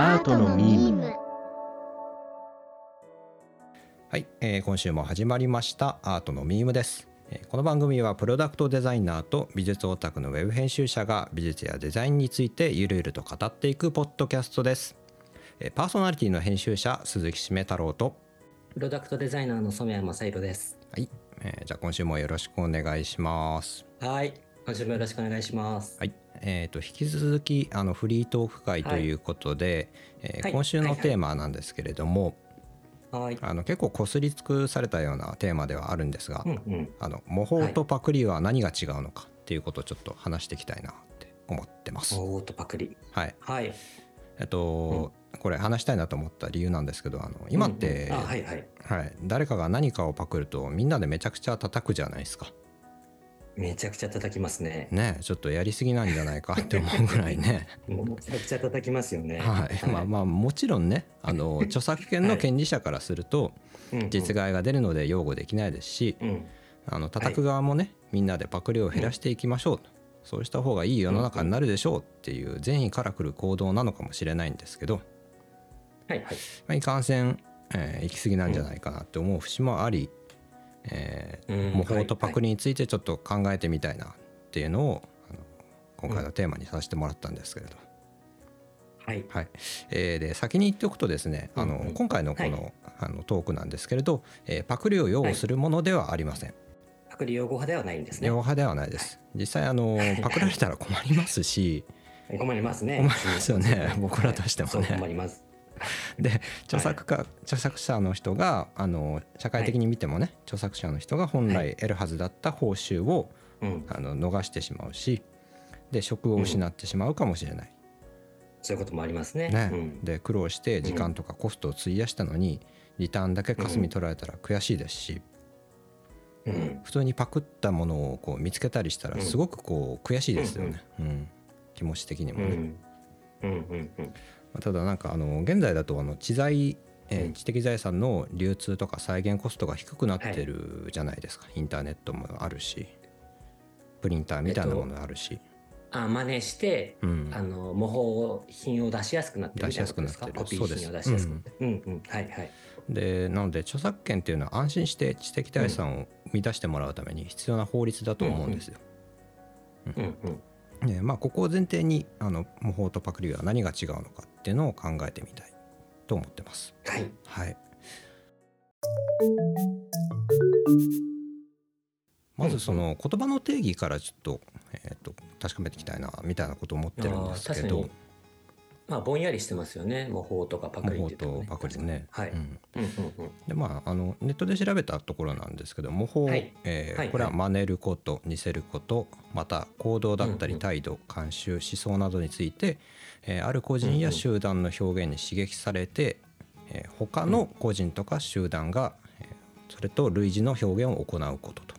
アートのミーム。はい、えー今週も始まりました。アートのミームです、えーこの番組はプロダクトデザイナーと美術オタクのウェブ編集者が美術やデザインについてゆるゆると語っていくポッドキャストです、えーパーソナリティの編集者鈴木しめ太郎と。プロダクトデザイナーの染谷正弘です。はい、えーじゃあ今週もよろしくお願いします。はい。今週もよろしくお願いします。はい、えー、と引き続きあのフリートーク会ということで、えーはい今週のテーマなんですけれども、はい。あの結構こすり尽くされたようなテーマではあるんですが、うんうん。あの模倣とパクリは何が違うのかっていうことをちょっと話していきたいなって思ってます。おーっとパクリ。はい、はい。えっと、これ話したいなと思った理由なんですけど、あの今って、うんうんあ、はいはい。はい、誰かが何かをパクるとみんなでめちゃくちゃ叩くじゃないですか。めちゃくちゃ叩きますね。ね、ちょっとやりすぎなんじゃないかって思うぐらいね。めちゃくちゃ叩きますよね。はい、まあまあもちろんねあの 著作権の権利者からするとうんうん実害が出るので擁護できないですしうん。あの叩く側もねみんなでパクリを減らしていきましょうとそうした方がいい世の中になるでしょうっていう善意から来る行動なのかもしれないんですけど、はいはい。まあ、いかんせん、えー行き過ぎなんじゃないかなって思う節もあり、えーうん。模倣とパクリについてちょっと考えてみたいなっていうのをあの今回のテーマにさせてもらったんですけれど。はい。はい。えーで先に言っておくとですね、あのうん。うん今回のこの,、はあのトークなんですけれど、えーパクリを擁護するものではありません、パクリ用語派ではないんですね。擁。護派ではないです。実際あのパクられたら困りますし。困りますね。困りますよね。僕らとしてもね。困ります。で著作家、著作者の人があの社会的に見てもね、著作者の人が本来得るはずだった報酬を、うん。あの逃してしまうしで職を失ってしまうかもしれない、そういうこともありますね。ねうん。で苦労して時間とかコストを費やしたのにリターンだけかすみ取られたら悔しいですし、うん。普通にパクったものをこう見つけたりしたらうんすごくこう悔しいですよね、うん気持ち的にもね。うん。うんうんうん。まあただなんかあの現在だとあの知財、え知的財産の流通とか再現コストが低くなってるじゃないですか、インターネットもあるしプリンターみたいなものあるし、あ、真似して、うん。あの模倣品を出しやすくなってる出しやすくなってる。コピー品を出しやすくなってる。うんうん。はいはい。でなので著作権っていうのは安心して知的財産を生み出してもらうために必要な法律だと思うんですよ。うんうん。でまあここを前提にあの模倣とパクリは何が違うのかっていうのを考えてみたいと思ってます。はい。はい。まずその言葉の定義からちょっと,、えー、と確かめていきたいなみたいなことを思ってるんですけど。まあぼんやりしてますよね。模倣とかパクリ模って言っても倣とパクリね。はい、うん。でまあ、あのネットで調べたところなんですけど模倣、はい。えこれは真似ること似せることまた行動だったり態度慣習思想などについて、えーある個人や集団の表現に刺激されて、えー他の個人とか集団が、えーそれと類似の表現を行うことと。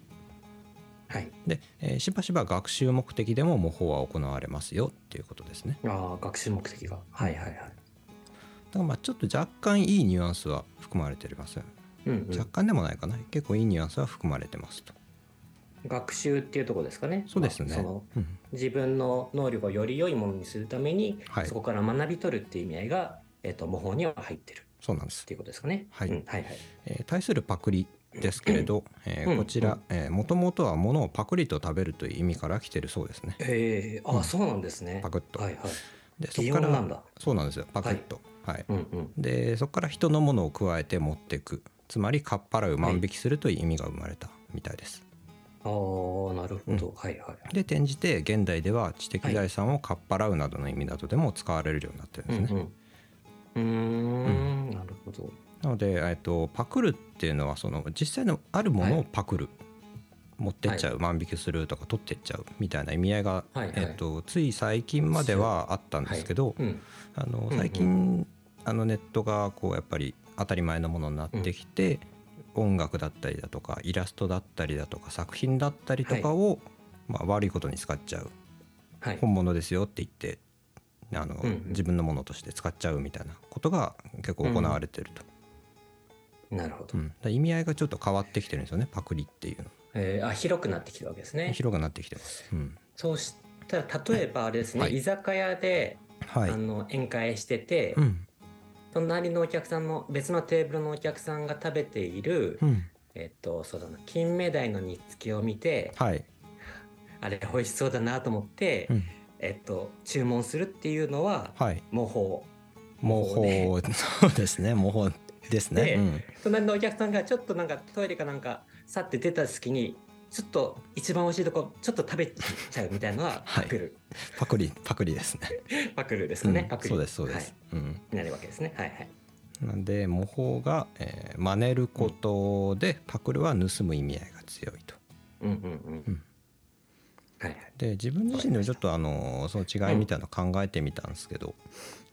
はいで、えーしばしば学習目的でも模倣は行われますよっていうことですね。ああ学習目的がはいはいはいだからまあちょっと若干いいニュアンスは含まれています。うんうん若干でもないかな結構いいニュアンスは含まれてますと。学習っていうところですかね。そうですね。まあそのうん。自分の能力をより良いものにするために、はい。そこから学び取るっていう意味合いが、えっと模倣には入ってる。そうなんです。っていうことですかね。はい。うんはいはい。えー対するパクリですけれど、えーうん。こちらもともとは物をパクリと食べるという意味から来てるそうですね。ええあ、うん。そうなんですね。パクッと。はいはい。でそこからなんだ。そうなんですよ。パクッと。はい。うんうん。でそこから人のものを加えて持っていく。つまりかっぱらう万引きするという意味が生まれたみたいです。ああなるほど、はいはいで転じて現代では知的財産をかっぱらうなどの意味などでも使われるようになってるんですね。うんうん、うーんなるほど。なので、えっと、パクるっていうのはその実際のあるものをパクる、持ってっちゃう、万引きするとか取ってっちゃうみたいな意味合いが、はいはい。えっと、つい最近まではあったんですけど、うん。あのうん。最近、あのネットがこうやっぱり当たり前のものになってきて、音楽だったりだとかイラストだったりだとか作品だったりとかを、まあ、悪いことに使っちゃう。はい。本物ですよって言ってあの、うんうん。自分のものとして使っちゃうみたいなことが結構行われてると。なるほど、うん、意味合いがちょっと変わってきてるんですよねパクリっていうえーあ広くなってきてるわけですのね。広くなってきてます、うん、そうしたら例えばあれですね、はい。居酒屋ではい。あの宴会してて、うん隣のお客さんの別のテーブルのお客さんが食べている、うん。えっとそうだな金目鯛の煮付けを見てはい。あれ美味しそうだなと思って、うん。えっと注文するっていうのははい。模倣模模倣そうですね。模倣ですね。でうん。隣のお客さんがちょっとなんかトイレかなんか去って出た隙にちょっと一番美味しいとこちょっと食べちゃうみたいなのははい。パクる、パクリパクリですね。パクるですかね、うん。パクリ。そうですそうです、はいうん。になるわけですね。はいはい。なんで模倣が、えー真似ることで、パクるは盗む意味合いが強いと。うんうんうん、うん。はいはい。で自分自身でもちょっとあのその違いみたいなの考えてみたんですけど、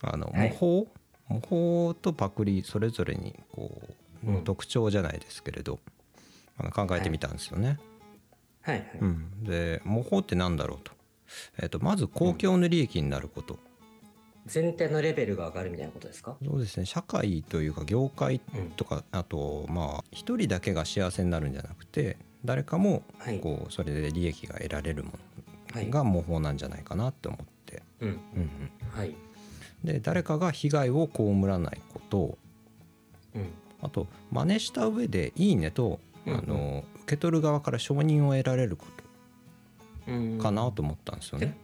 あのはい。模倣、模倣とパクリそれぞれにこう、うん。特徴じゃないですけれどあの考えてみたんですよね。はいはい、うん、で模倣って何だろうと,、えー、とまず公共の利益になること、全体のレベルが上がるみたいなことですか？そうですね。社会というか業界うん。とかあとまあ一人だけが幸せになるんじゃなくて誰かもはい。こうそれで利益が得られるもはい。のが模倣なんじゃないかなって思って、うん。うんうん、はい。で誰かが被害を被らないこと。うん。あと真似した上で「いいね」とあうん。の受け取る側から承認を得られるこうん。とかなと思ったんですよね。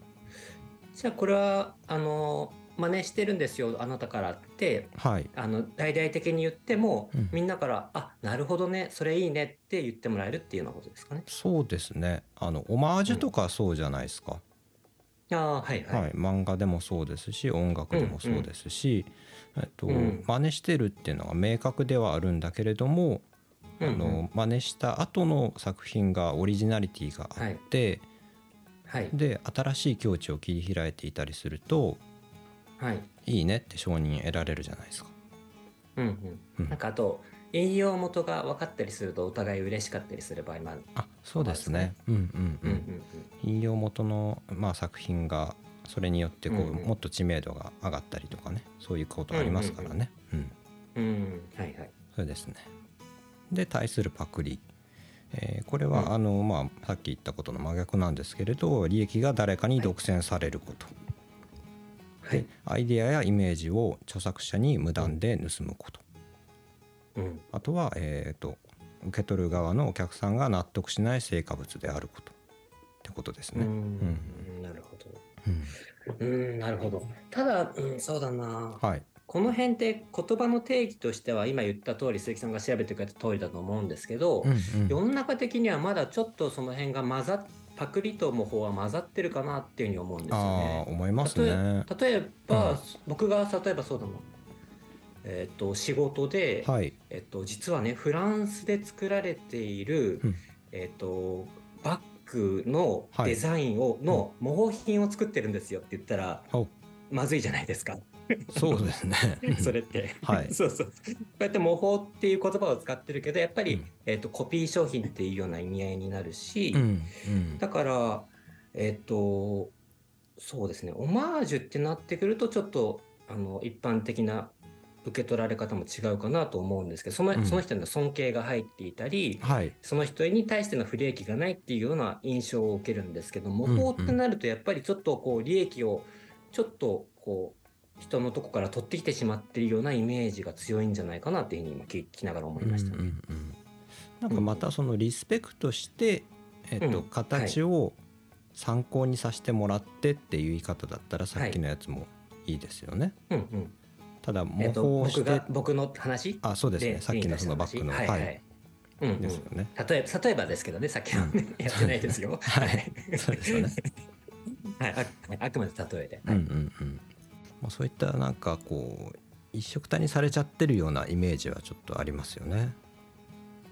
じゃあこれはあの真似してるんですよあなたからって。はい、あの大々的に言っても、うん。みんなから「あなるほどねそれいいね」って言ってもらえるっていうようなことですかね。そうですね。あのオマージュとかそうじゃないですか、ああはいはい。はい。漫画でもそうですし音楽でもそうですし、えっとうん。真似してるっていうのが明確ではあるんだけれども、うんうんあの真似した後の作品がオリジナリティがあって、はいで新しい境地を切り開いていたりするとはい。いいねって承認得られるじゃないですか。うんううんん。なんかあと引用元が分かったりするとお互い嬉しかったりする場合もある。あそうですね。うんうんううんん。うん引用元の、まあ、作品がそれによってこう、うんうんもっと知名度が上がったりとかねそういうことありますからね。うんうん。うんはいはい。それですね。で対するパクリ。えーこれは、うんあのまあ、さっき言ったことの真逆なんですけれど利益が誰かに独占されること、はい。アイデアやイメージを著作者に無断で盗むこと、うん。あとは、えー、と受け取る側のお客さんが納得しない成果物であることってことですね。うん。なるほど。うんうん、なるほど。ただ、うん、そうだな。はい、この辺って言葉の定義としては今言った通り鈴木さんが調べてくれた通りだと思うんですけど、うんうん。世の中的にはまだちょっとその辺が混ざっパクリと模倣は混ざってるかなっていうふうに思うんですよね。思います例えね。例えば、うん。僕が例えばそうだな、えっと仕事で、はい、えっと実はねフランスで作られている、うん。えっとバッグのはい。デザインを、の模倣品を作ってるんですよって言ったらおまずいじゃないですか。そうですね。それって。はいそうそう。こうやって模倣っていう言葉を使ってるけど、やっぱり、うんえっ、と、コピー商品っていうような意味合いになるし、うんうんだから、えっ、と、そうですね、オマージュってなってくると、ちょっと、あの、一般的な受け取られ方も違うかなと思うんですけど、その,、うんその人の尊敬が入っていたり、はい、その人に対しての不利益がないっていうような印象を受けるんですけど、模うん倣ってなると、やっぱりちょっとこう、利益を、ちょっとこう、人のとこから取ってきてしまっているようなイメージが強いんじゃないかなっていうふうに今聞きながら思いましたね。うんうんうんなんかまたそのリスペクトして、えっとうん形を参考にさせてもらってっていう言い方だったらさっきのやつもいいですよね。うんうん。ただえ模っと、倣して、僕が僕の話？あそうですねさっきのそのバッグのはいはい。うんうんですよね。例え例えばですけどね、さっきのね、やってないですよ。はいそうですよね。はい、ああくまで例えで。うんうんうん。まあそういったなんかこう一緒くたにされちゃってるようなイメージはちょっとありますよね。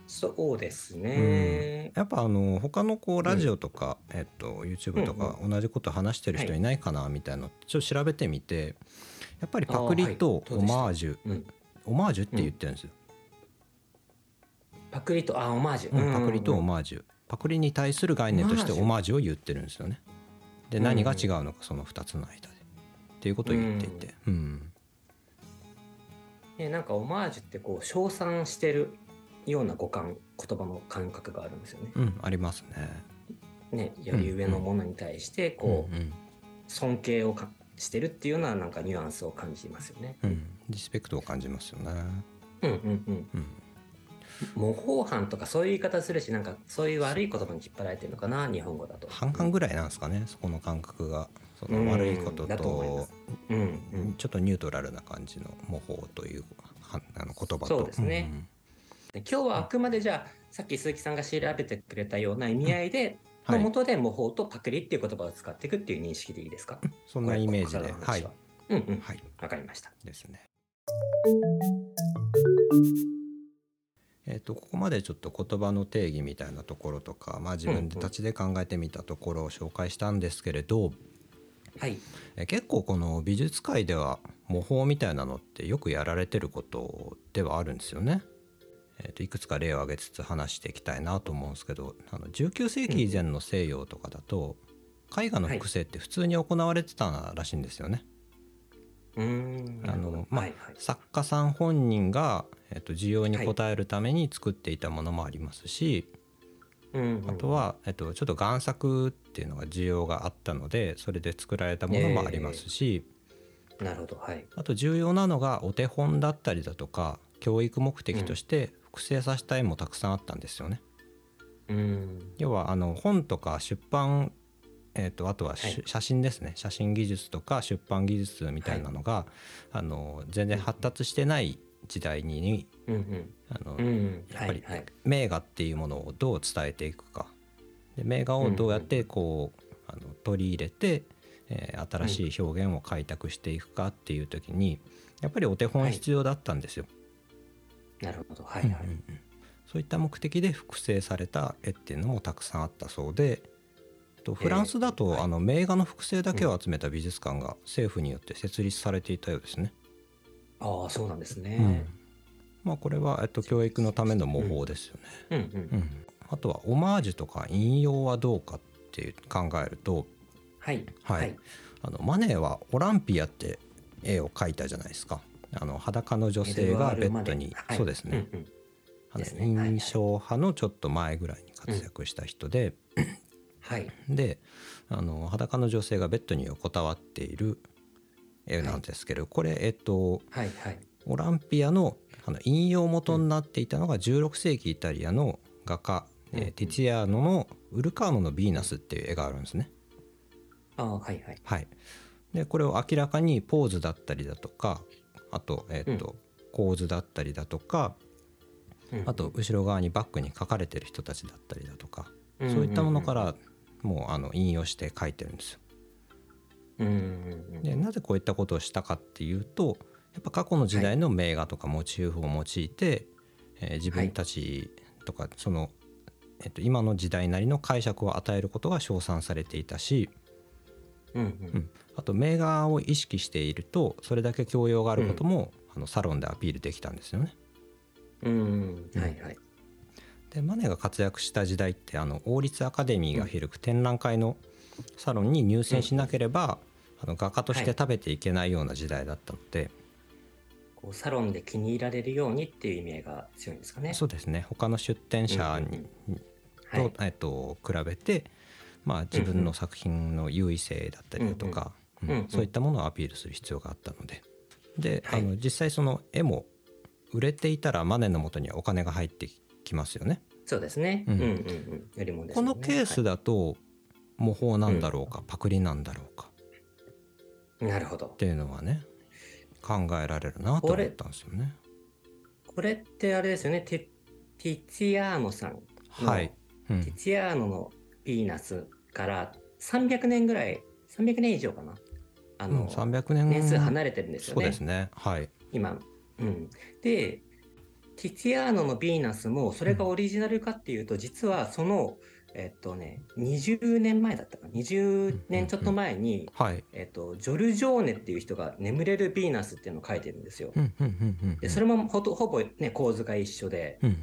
そうですね。やっぱあの他のこうラジオとか、えっと YouTube とか同じこと話してる人いないかなみたいなのちょっと調べてみてやっぱりパクリとオマージュ、うん、オマージュって言ってるんですよ、パクリと、あ、オマージュ。うんパクリとオーマージュ。パクリに対する概念としてオマージュ。を言ってるんですよね。でうん。何が違うのかその2つの間。でっていうことを言っていてうんね、なんかオマージュってこう称賛してるような語感言葉の感覚があるんですよね。うんありますねねより上のものに対してこう、うんうん尊敬をかしてるっていうようななんかニュアンスを感じますよね。うん、リスペクトを感じますよね。うんうんうん。うん、模倣犯とかそういう言い方するしなんかそういう悪い言葉に引っ張られてるのかな日本語だと。半々ぐらいなんですかね、そこの感覚が。その悪いこととうんうん。ちょっとニュートラルな感じの模倣というはあの言葉と。そうですね。で今日はあくまでじゃあさっき鈴木さんが調べてくれたような意味合いで、はいの元で模倣とパクリっていう言葉を使っていくっていう認識でいいですかそんなイメージこで。ははいうんうん。はい。わかりました。ですね。えっとここまでちょっと言葉の定義みたいなところとか、まあ、自分たちで考えてみたところを紹介したんですけれど、はいえ結構この美術界では模倣みたいなのってよくやられてることではあるんですよね。えーといくつか例を挙げつつ話していきたいなと思うんですけどあの19世紀以前の西洋とかだと、絵画の複製って普通に行われてたらしいんですよね。うーんあのまあはいはい作家さん本人が、えっと需要に応えるために作っていたものもありますし、うんうん。あとは、えっと、ちょっと贋作っていうのが需要があったのでそれで作られたものもありますし、なるほどはい。あと重要なのがお手本だったりだとか教育目的として複製させた絵もたくさんあったんですよね。うん。要はあの本とか出版えー、とあとはし、はい。写真ですね。写真技術とか出版技術みたいなのが、あの全然発達してない時代にうんうん。あの、うんやっぱりはいはい。名画っていうものをどう伝えていくか。で名画をどうやってこう、あの取り入れて、えー新しい表現を開拓していくかっていう時にやっぱりお手本必要だったんですよ。なるほど。はいはい。うんうんうん。そういった目的で複製された絵っていうのもたくさんあったそうでとフランスだと、はい。あの名画の複製だけを集めた美術館が政府によって設立されていたようですね。ああそうなんですうん。ねまあ、これは、えっと、教育のための模倣ですよね。うんうん。うん。あとはオマージュとか引用はどうかっていう考えるとはい。はい。あのマネーはオランピアって絵を描いたじゃないですか。あの裸の女性がベッドに、はい。そうですね、うんうん。あの印象派のちょっと前ぐらいに活躍した人で、はい。であの裸の女性がベッドに横たわっている絵なんですけど、これえっとはいはい。オランピアのあの引用元になっていたのが16世紀イタリアの画家、えーうんティツィアーノの「ウルカーノのヴィーナス」っていう絵があるんですね。ああはいはい。はい、でこれを明らかにポーズだったりだとかあと,、えーと構図だったりだとかうん。あと後ろ側にバックに書かれてる人たちだったりだとか、うん。そういったものからもうあの引用して書いてるんですよ。うんうんうん。でなぜこういったことをしたかっていうとやっぱ過去の時代の名画とかモチーフを用いて、えー自分たちとかその、えっと今の時代なりの解釈を与えることが称賛されていたし、うんううん。ん、あと名画を意識しているとそれだけ教養があることも、あのサロンでアピールできたんですよね。うんはいはい。でマネが活躍した時代ってあの王立アカデミーが開く展覧会のサロンに入選しなければ、あの画家として食べていけないような時代だったので、こうサロンで気に入られるようにっていう意味合いが強いんですかね。そうですね。他の出展者と,、えっと比べて、まあ、自分の作品の優位性だったりだとか、そういったものをアピールする必要があったので。で、はい。あの実際その絵も売れていたらマネの元にはお金が入ってきますよね。そうですね。ううんんうんうん。よりもこのケースだと模倣なんだろうか、パクリなんだろうか。はいなるほどっ。ていうのはね考えられるなと思ったんですよね。これってあれですよね。テティツィアーノさんの、はい、うんティツィアーノのヴィーナスから300年ぐらい、300年以上かな。あうん、の、300年年数離れてるんですよね。そうですねはい今。うん。で、ティツィアーノのヴィーナスも、それがオリジナルかっていうと、実はその、えっとね、20年前だったかな。20年ちょっと前に、はい。えっと、ジョルジョーネっていう人が眠れるヴィーナスっていうのを書いてるんですよ。うんうんうんうんうんで、それもほとほぼね、構図が一緒で、うん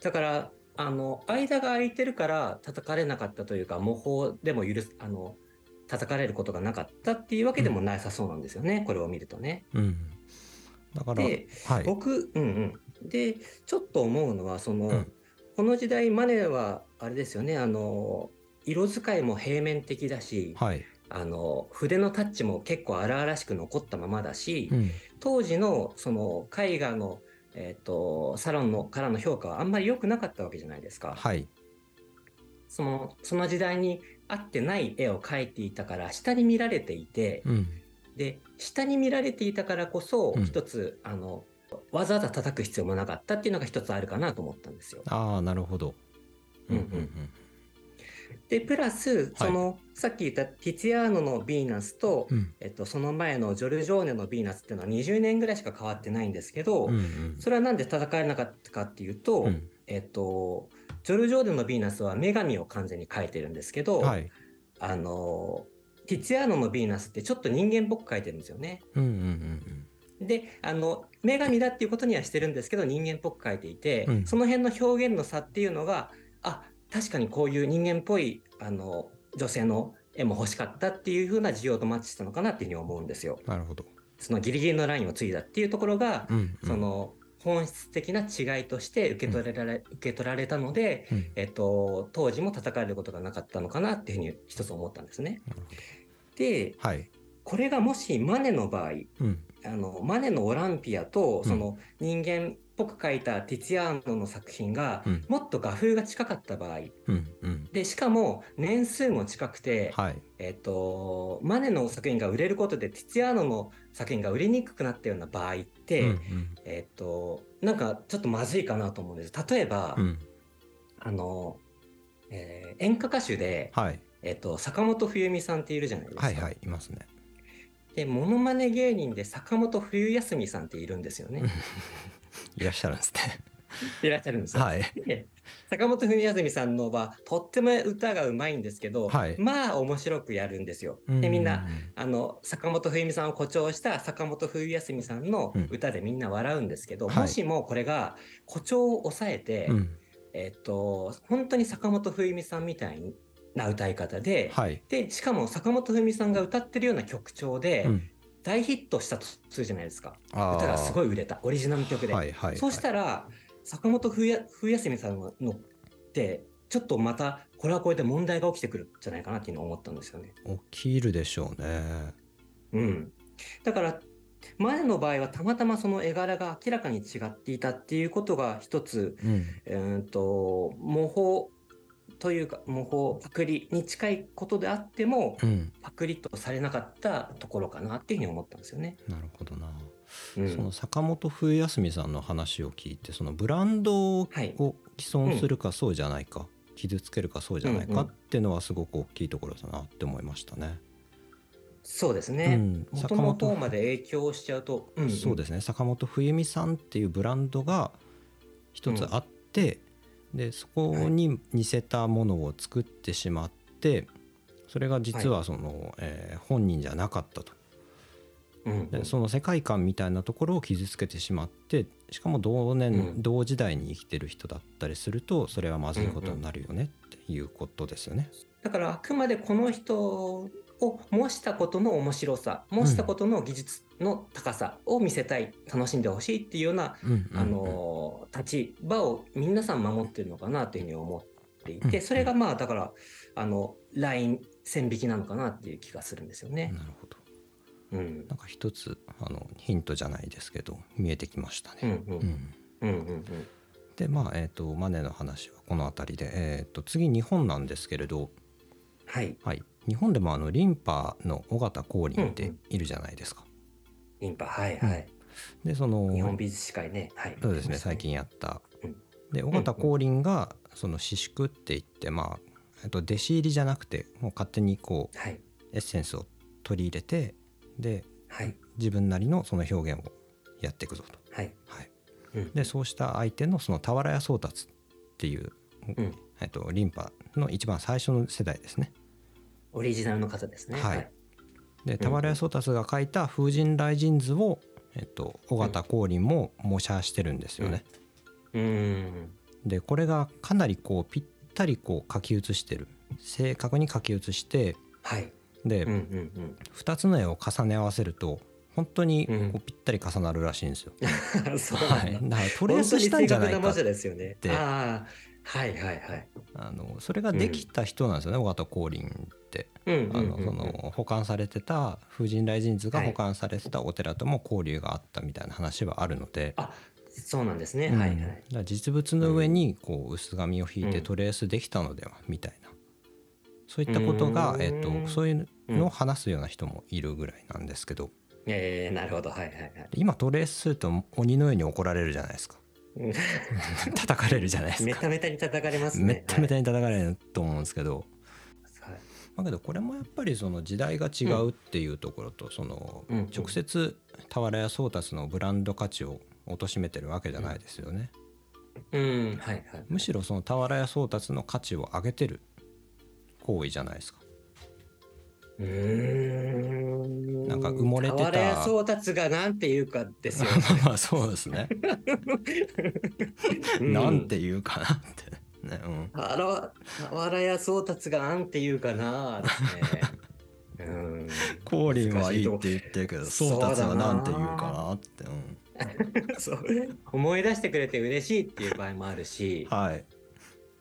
だから、あの、間が空いてるから叩かれなかったというか、模倣でも許す、あの、叩かれることがなかったっていうわけでもなさそうなんですよね、これを見るとね。うんだからで、はい僕、うんうん。で、ちょっと思うのは、その、うんこの時代、マネーは、あれですよね、あの、色使いも平面的だし、はい。あの筆のタッチも結構荒々しく残ったままだし、うん。当時のその絵画の、えー、とサロンのからの評価はあんまり良くなかったわけじゃないですか。はい。そのその時代に合ってない絵を描いていたから下に見られていて、うん。で下に見られていたからこそうん。一つ、あのわざわざ叩く必要もなかったっていうのが一つあるかなと思ったんですよ。ああなるほど。うんうんでプラスその、さっき言ったティツィアーノのヴィーナスと、うん。えっと、その前のジョルジョーネのヴィーナスっていうのは20年ぐらいしか変わってないんですけど、うんうんそれはなんで戦えなかったかっていうと、うん。えっと、ジョルジョーネのヴィーナスは女神を完全に描いてるんですけど、はい。あのティツィアーノのヴィーナスってちょっと人間っぽく描いてるんですよね。であの女神だっていうことにはしてるんですけど人間っぽく描いていて、うん。その辺の表現の差っていうのがあ確かにこういう人間っぽいあの女性の絵も欲しかったっていう風な需要とマッチしたのかなっていうふうに思うんですよ。なるほど。そのギリギリのラインを継いだっていうところが、うんうん。その本質的な違いとして受け取られ,、受け取られたので、うん。えっと、当時も叩かれることがなかったのかなっていうふうに一つ思ったんですね。ではい。これがもしマネの場合うん。あのマネのオランピアとん。その人間っぽく描いたティツィアーノの作品がうん。もっと画風が近かった場合。うんうん。でしかも年数も近くて、はい。えっとマネの作品が売れることでティツィアーノの作品が売れにくくなったような場合って、うんえっとなんかちょっとまずいかなと思うんです。例えば、うんうん。あの、えー演歌歌手で、はい。えっと坂本冬美さんっているじゃないですか。はいはいいますね。でモノマネ芸人で坂本冬休みさんっているんですよね。いらっしゃるんですね。いらっしゃるんですよ。はい。で坂本冬休みさんのはとっても歌がうまいんですけど、はい。まあ面白くやるんですよ。でみんなうあの坂本冬美さんを誇張した坂本冬休みさんのうん。歌でみんな笑うんですけど、はい。もしもこれが誇張を抑えて、うん。えっと本当に坂本冬美さんみたいな歌い方で、はい。でしかも坂本冬美さんが歌ってるような曲調でうん大ヒットしたとするじゃないですか。歌がすごい売れたオリジナルの曲で。はいはいはいそうしたら坂本冬休みさんのってちょっとまたこれはこれで問題が起きてくるんじゃないかなっていうのを思ったんですよね。起きるでしょうねうん、だから前の場合はたまたまその絵柄が明らかに違っていたっていうことが一つうんうーんと模倣というか模倣パクリに近いことであってもうん。パクリとされなかったところかなっていうふうに思ったんですよね。なるほどな。うん、その坂本冬休みさんの話を聞いてそのブランドをはい既存するかそうじゃないか、傷つけるかそうじゃないうんうん。かっていうのはすごく大きいところだなって思いましたね。そうですうね。ん、元の方まで影響しちゃうと、うんうん。そうですね。坂本冬美さんっていうブランドが一つあって、でそこに似せたものを作ってしまってそれが実はその、えー本人じゃなかったと。うん。うん。でその世界観みたいなところを傷つけてしまってしかも同年、うん。同時代に生きてる人だったりするとそれはまずいことになるよねっていうことですよね。だからあくまでこの人を模したことの面白さ模したことの技術の高さを見せたい楽しんでほしいっていうような、あの立場を皆さん守ってるのかなというふうに思っていて、うんそれがまあだからあのライン線引きなのかなっていう気がするんですよね。なるほど。うん。なんか一つあのヒントじゃないですけど見えてきましたね。うんうん。うん。うんうんでまあえー、とマネの話はこの辺りで、えー、と次日本なんですけれど、はい。はい、日本でもあのリンパの尾形光琳っているじゃないですか。リンパはいはい、でその日本美術史会ねはい。そうですね最近やった。うん。で尾形光琳がその私粛って言ってまあえっと弟子入りじゃなくてもう勝手にこうはい。エッセンスを取り入れてではい。自分なりのその表現をやっていくぞと。はい、はい、うん。でそうした相手のその俵屋宗達っていう、うん。えっと、リンパの一番最初の世代ですね。オリジナルの方ですね。はい。でうん俵屋宗達が描いた「風神雷神図を」えっと、尾形光琳も模写してるんですよね。うーん。でこれがかなりこうぴったりこう書き写してる。正確に書き写してはい。で、うんうん2つの絵を重ね合わせると本当にこうん。うぴったり重なるらしいんですよ。う んそうはなんだ。い、だからトレースしたんじゃないか本当に正確な文字ですよね。てああはいはいはい。あのそれができた人なんですよね、尾形光琳って。うんあのその保管されてた風神雷神図がはい保管されてたお寺とも交流があったみたいな話はあるので、あそうなんですね。うんはいはい。実物の上にこう薄紙を引いてうんトレースできたのではみたいなそういったことが、うんえっとそういうのを話すような人もいるぐらいなんですけどえー、なるほど。はいはいはい。今トレースすると鬼のように怒られるじゃないですかうん 叩かれるじゃないですめかためたに叩かれますね。めっためたに。に叩かれると思うんですけど、はいだけどこれもやっぱりその時代が違うっていうところとその直接俵屋宗達のブランド価値を貶めてるわけじゃないですよね。うん、はいはい。むしろその俵屋宗達の価値を上げてる行為じゃないですか。うーん。なんか埋もれてた俵屋宗達がなんていうかですよ。まあそうですね。うんなんて言うかなってね。うん。あら、俵屋宗達がなんて言うかなですね。うん。コーリンはいいって言ってるけど宗達はなんて言うかなって。うん、そう思い出してくれて嬉しいっていう場合もあるし、はい。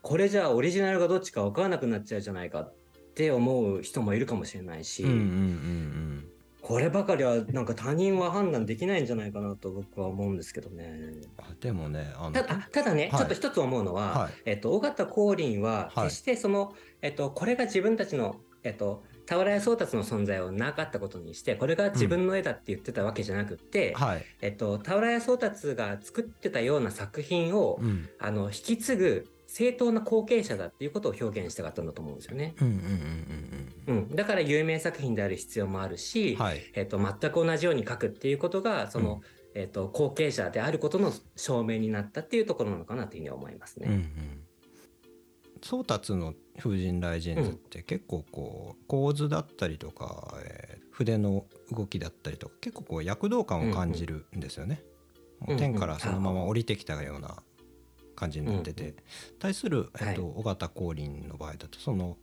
これじゃあオリジナルがどっちか分からなくなっちゃうじゃないかって思う人もいるかもしれないし、うんうんうんこればかりはなんか他人は判断できないんじゃないかなと僕は思うんですけどね。でもねただただね、はい。ちょっと一つ思うのは、はい。えっと、尾形光琳ははい。決してその、えっと、これが自分たちの、えっと、俵屋宗達の存在をなかったことにしてこれが自分の絵だって言ってたわけじゃなくって、はい。えっと、俵屋宗達が作ってたような作品を、うん。あの引き継ぐ正当な後継者だっていうことを表現したかったんだと思うんですよね。うんうんうんうん、だから有名作品である必要もあるし、うん。はい。えっと、全く同じように書くっていうことがその、えっと、後継者であることの証明になったっていうところなのかなというふうに思いますうんうね。ん。宗達の風神雷神図って結構こう構図だったりとか、えー筆の動きだったりとか結構こう躍動感を感じるんですよね。もう天からそのまま降りてきたような感じになってて、対する、えっと尾形光琳の場合だとその、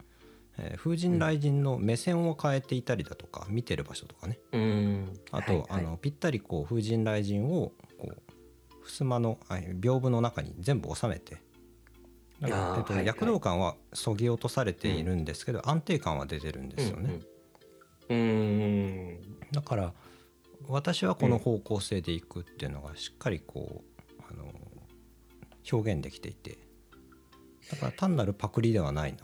えー風神雷神の目線を変えていたりだとか見てる場所とかね。うん。あと、はいはい。あのぴったりこう風神雷神をこう襖のあ屏風の中に全部収めてだからえっと躍動感はそぎ落とされているんですけど、安定感は出てるんですよね、うんうん。だから私はこの方向性でいくっていうのがしっかりこう表現できていて。だから単なるパクリではないな。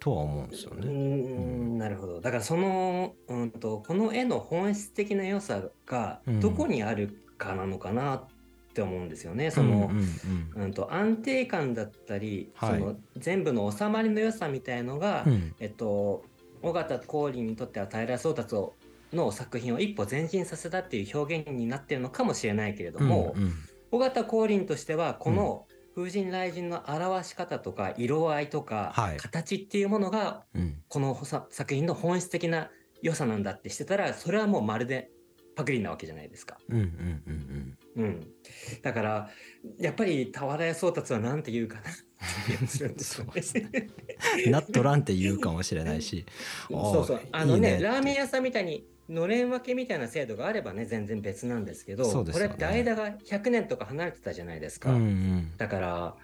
とは思うんですようんうね。ん。なるほど。だからその、うん、とこの絵の本質的な良さがうん。どこにあるかなのかなって思うんですよね。その、うんうんうん、と安定感だったり、はい。その全部の収まりの良さみたいのが、うん。うんえっと尾形光琳にとっては平宗達をの作品を一歩前進させたっていう表現になってるのかもしれないけれども、うんうん尾形光琳としてはこの風神雷神の表し方とか色合いとかはい。形っていうものがうん。このさ作品の本質的な良さなんだってしてたらそれはもうまるでパクリなわけじゃないですか。うんうんうんうん、だからやっぱり俵屋宗達は何て言うかな。って気がするんですよね。うんなって言うかもしれないし。そうそう。あのねねラーメン屋さんみたいにのれん分けみたいな制度があればね全然別なんですけどねれって間が100年とか離れてたじゃないですか。うんうんだから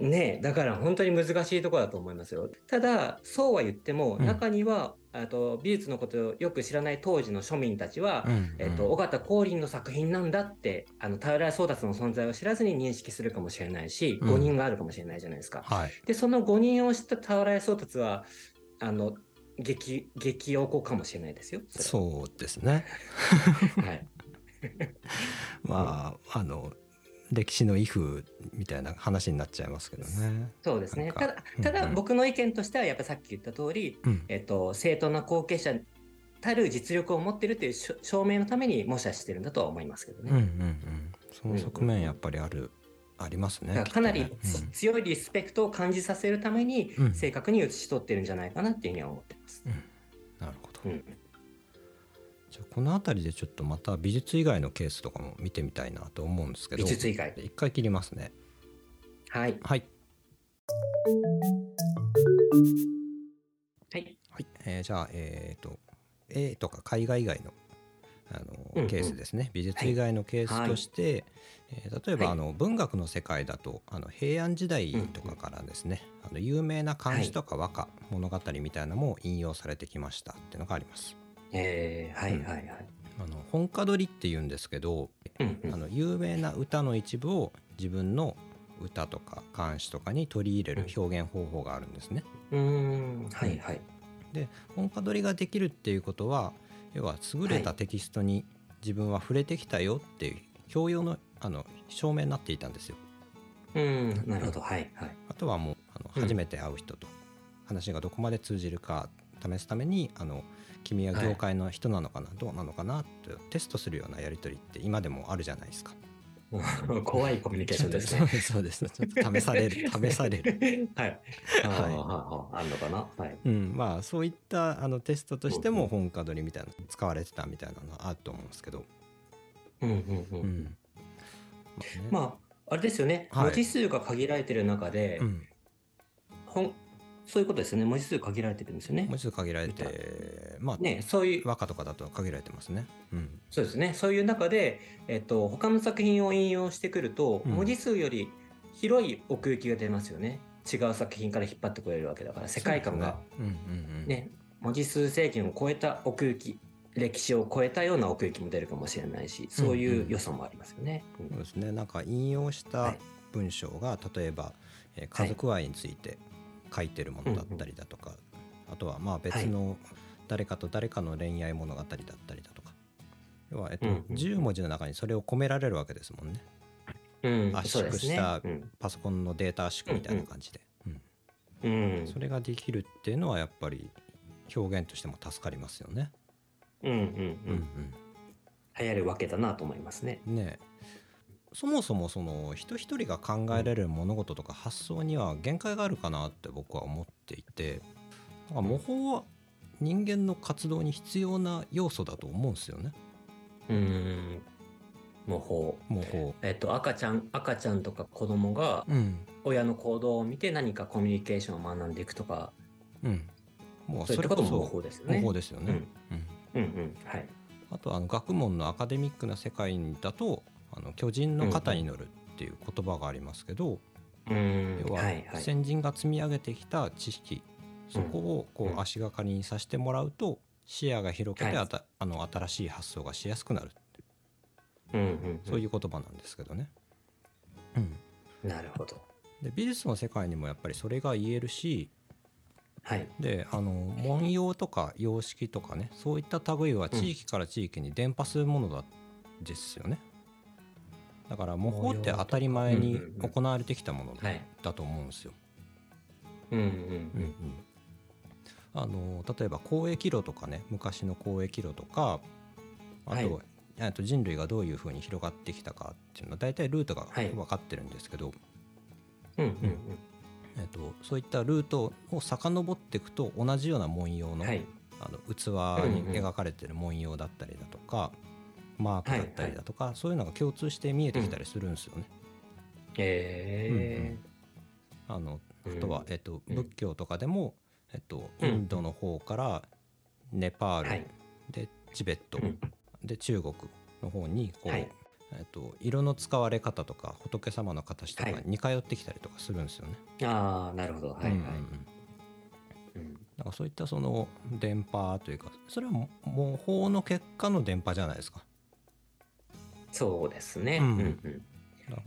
ねだから本当に難しいところだと思いますよ。ただそうは言ってもうん中には、あと美術のことをよく知らない当時の庶民たちは、うんうんえっと、尾形光琳の作品なんだってあの平宗達の存在を知らずに認識するかもしれないし、うん誤認があるかもしれないじゃないですか。はいでその誤認を知った俵屋宗達はあの激激おこかもしれないですよ。そそうですねれははい、まああの歴史の威風みたいな話になっちゃいますけどね。そうですね。ただただうんうん僕の意見としてはやっぱさっき言った通り、うんえっと、正当な後継者たる実力を持ってるという証明のために模写してるんだとは思いますけどね。うんうんうんその側面やっぱりあるありますね。だかなりねつ強いリスペクトを感じさせるためにうん正確に写し取ってるんじゃないかなっていうふうには思ってます。うん。じゃあこの辺りでちょっとまた美術以外のケースとかも見てみたいなと思うんですけど。美術以外。一回切りますね。はい。はい、はい。はい。えーじゃあえっ、と絵とか絵画以外のあの、ケースですね、美術以外のケースとして、えー例えば、はいあの文学の世界だとあの平安時代とかからですね、あの有名な漢詩とか和歌、物語みたいなのも引用されてきましたっていうのがあります。えー、はいはいはい。あの本歌取りって言うんですけど、うんうんあの有名な歌の一部を自分の歌とか漢詩とかに取り入れる表現方法があるんですね。うーん、はいはい。で本歌取りができるっていうことは要は優れたテキストに自分は触れてきたよっていう教養のあの証明になっていたんですよ。うん、なるほど、はいはい。あとはもうあのうん初めて会う人と話がどこまで通じるか試すためにあの君は業界の人なのかな、どうなのかなってテストするようなやり取りって今でもあるじゃないですか。怖いコミュニケーションですね。そうですちょっと試される 試される。はい。あーあーあるのかな？はい。うん、まあそういったあのテストとしても本歌取りみたいなの使われてたみたいなのはあると思うんですけど、うんうんう。うんん、まあ、あれですよね。はい文字数が限られてる中で、うん、ほんそういうことですよね。文字数限られてるんですよね文。字数限られてまあ、ね、そういう、和歌とかだと限られてますね。うん、そうですね。そういう中で、えっと、他の作品を引用してくると、うん文字数より広い奥行きが出ますよね。違う作品から引っ張ってくれるわけだから、世界観が。うんうんうん、ね、文字数制限を超えた奥行き、歴史を超えたような奥行きも出るかもしれないし、そういう良さもありますよね。うん。そうですね。なんか引用したはい。文章が例えば、えー家族愛について書いてるものだったりだとか、あとはまあ別の誰かと誰かの恋愛物語だったりだとか。要は、えっとうんうん10文字の中にそれを込められるわけですもんね。うん、圧縮したうん。パソコンのデータ圧縮みたいな感じで、うん。うん。それができるっていうのはやっぱり表現としても助かりますよね。うんうんううん。ん流行るわけだなと思いますね。うん、ね。えそもそもその人一人が考えられる物事とか発想には限界があるかなって僕は思っていてなんか模倣は人間の活動に必要な要素だと思うんですよね。うん。模倣。模倣。えっと赤ちゃん赤ちゃんとか子供がうん。親の行動を見て何かコミュニケーションを学んでいくとか。うん、もうそういったことも模倣ですよね。模倣ですよね。うんうんうんはい。あとあの学問のアカデミックな世界だとあの巨人の肩に乗るっていう言葉がありますけど、うん要は先人が積み上げてきた知識、そこをこうんう足がかりにさせてもらうと視野が広げてはい。あたあの新しい発想がしやすくなるうんうんそういう言葉なんですけどね。うん、うん。なるほど。で美術の世界にもやっぱりそれが言えるしはい。であの文様とか様式とかねそういった類は地域から地域に伝播するものだですよね。だから模倣って当たり前にうんうんうん。行われてきたものはい。だと思うんですよ。うんうんうん。うんあの例えば交易路とかね昔の交易路とかあと,、はい。と人類がどういうふうに広がってきたかっていうのは大体ルートがはい。分かってるんですけど、うんうんえっとそういったルートを遡っていくと同じような文様の,、うんはい。あの器に描かれてる文様だったりだとか、マークだったりだとか、そういうのが共通して見えてきたりするんですよね。えあのーあとは、えっと、うん。仏教とかでも、えっと、うん。インドの方からネパール、はい。でチベット、うん。で中国の方にこう、はいえっと、色の使われ方とか仏様の形とかはい。似通ってきたりとかするんですよね。ああなるほど。はいはい。うんうんだからそういったその電波というかそれはも模倣の結果の電波じゃないですか。そうですね。ううん。んうん。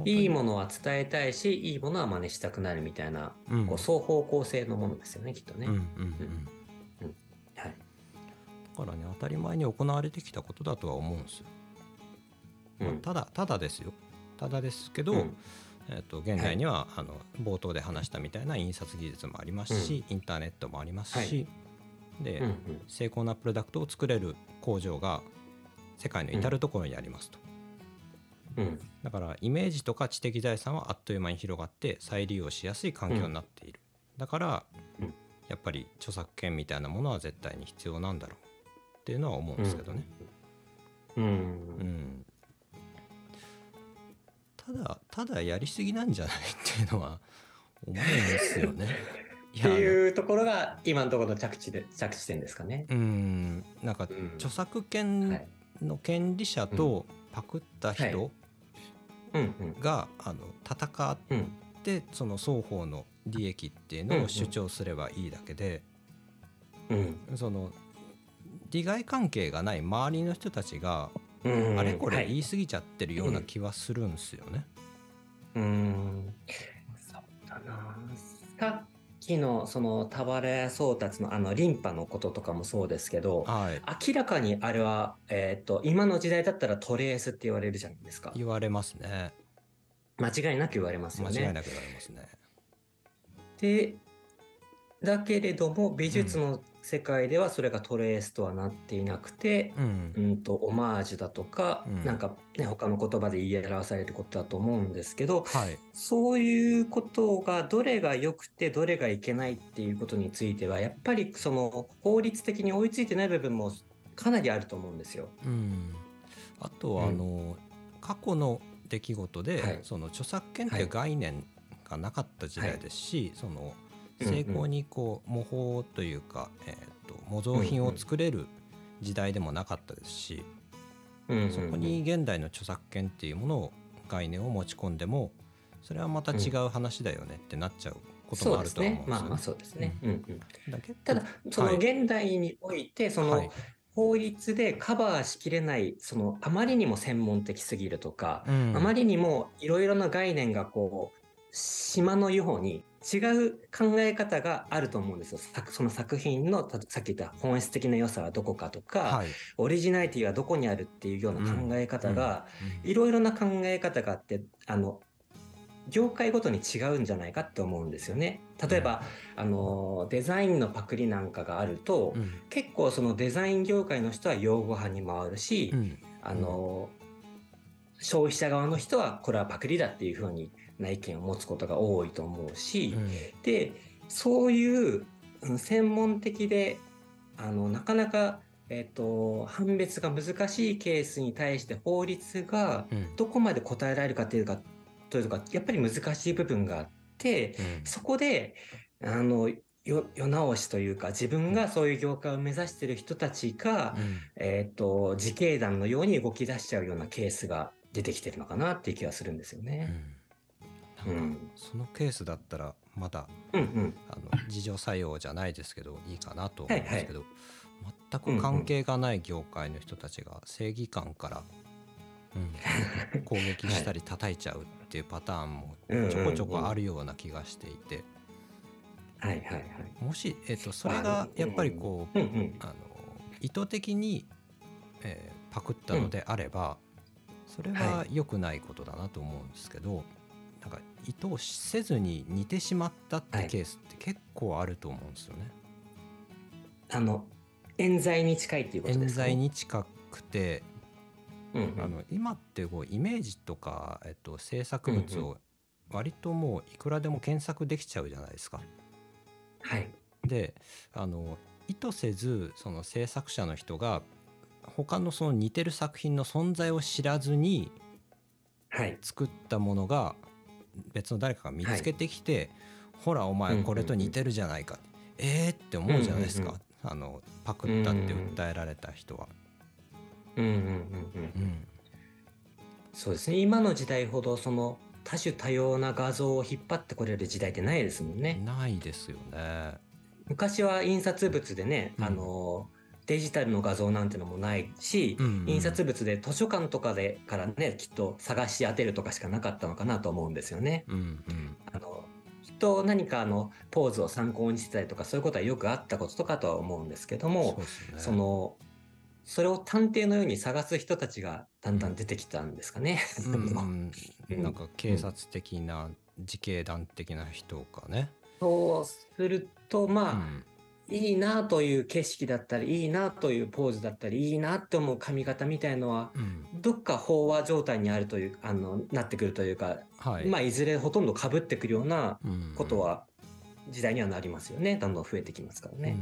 いいものは伝えたいしいいものは真似したくなるみたいなうん。こう双方向性のものですよねきっとね。だからね当たり前に行われてきたことだとは思うんですよ。まあうん。ただただですよ。ただですけど、うん。えー、と現代には、あの冒頭で話したみたいな印刷技術もありますし、インターネットもありますし、で、うんうん。精巧なプロダクトを作れる工場が世界の至る所にありますと、うん。だからイメージとか知的財産はあっという間に広がって再利用しやすい環境になっている、だから、うん。やっぱり著作権みたいなものは絶対に必要なんだろうっていうのは思うんですけどね、うん。うんただただやりすぎなんじゃないっていうのは思うんですよね。いっていうところが今のところの着地で着地点ですかね。うん。なんかうん。著作は権いの権利者とパクった人うんうん。が、あの戦っうん。てその双方の利益っていうのを主張すればいいだけで、うん。その利害関係がない周りの人たちがうんあれこれはい。言い過ぎちゃってるような気はするんですよね。うーん。そうだな。さっきのその俵屋宗達のあのリンパのこととかもそうですけどはい。明らかにあれは、えー、と今の時代だったらトレースって言われるじゃないですか。言われますね。間違いなく言われますよね。間違いなく言われますね。でだけれども美術の世界ではそれがトレースとはなっていなくて、うん。うん、とオマージュだとか、うん。なんか、ね、他の言葉で言い表されることだと思うんですけどはい。そういうことがどれが良くてどれがいけないっていうことについてはやっぱりその法律的に追いついてない部分もかなりあると思うんですよ。うん、あとはあの、過去の出来事で、はい。その著作権っていう概念がなかった時代ですし、そのうんうん成功にこう模倣というか、えー、と模造品を作れる時代でもなかったですし、うんうんうん。そこに現代の著作権っていうものを概念を持ち込んでもそれはまた違う話だよねってなっちゃうこともあるとは思うんですよね。ね。まあまあそうですね。うんうん。ただそはい。の現代においてその、はい。法律でカバーしきれないそのあまりにも専門的すぎるとか、うん。あまりにもいろいろな概念がこう島のように違う考え方があると思うんですよ。作その作品のたさっき言った本質的な良さはどこかとか、はい。オリジナリティはどこにあるっていうような考え方が、うん。いろいろな考え方があってあの業界ごとに違うんじゃないかって思うんですよね。例えば、あのデザインのパクリなんかがあると、うん。結構そのデザイン業界の人は用語派に回るし、うん。あの消費者側の人はこれはパクリだっていうふうにな意見を持つことが多いと思うし、うん。でそういううん専門的であのなかなか、えっと判別が難しいケースに対して法律がうん。どこまで答えられるかというかというかやっぱり難しい部分があってうん。そこであのよ世直しというか自分がそういう業界を目指している人たちが、うん。えっと自警団のように動き出しちゃうようなケースが出てきてるのかなっていう気がするんですようね。んなんかうん。そのケースだったらまだうんうん。あの自助作用じゃないですけどいいかなと思うんですけど、全く関係がない業界の人たちが正義感から、うん、攻撃したり叩いちゃうっていうパターンもちょこちょこあるような気がしていて。はいはいはい。もし、えっとそれがやっぱりこううんうん。あの意図的に、えーパクったのであれば、それは良くないことだなと思うんですけど、なんか意図せずに似てしまったってケースって結構あると思うんですよね。あの冤罪に近いっていうこと冤ですか、罪に近くて、うんうん。あの今ってこうイメージとか、えっと、制作物を割ともういくらでも検索できちゃうじゃないですか。はい。であの意図せずその制作者の人が他のその似てる作品の存在を知らずにはい。作ったものが別の誰かが見つけてきて、ほらお前これと似てるじゃないか、えー？って思うじゃないですか、うんあのパクったって訴えられた人は。うんうんうんうん。うん。そうですね。今の時代ほどその多種多様な画像を引っ張ってこれる時代ってないですもんね。ないですよね。昔は印刷物でね、うん。あのデジタルの画像なんてのもないし、うんうん。印刷物で図書館とかでからねきっと探し当てるとかしかなかったのかなと思うんですよね。うんうん。あのきっと何かあのポーズを参考にしてたりとかそういうことはよくあったこととかとは思うんですけどもね。そのそれを探偵のように探す人たちがだんだん出てきたんですかね。うんうん。うんなんか警察的な自警団的な人かね。そうするとまあ、うんいいなという景色だったりいいなというポーズだったりいいなって思う髪型みたいのはうん。どっか飽和状態にあるというあのなってくるというか、はい。まあいずれほとんどかぶってくるようなうん。ことは時代にはなりますよね。どんどん増えてきますからね。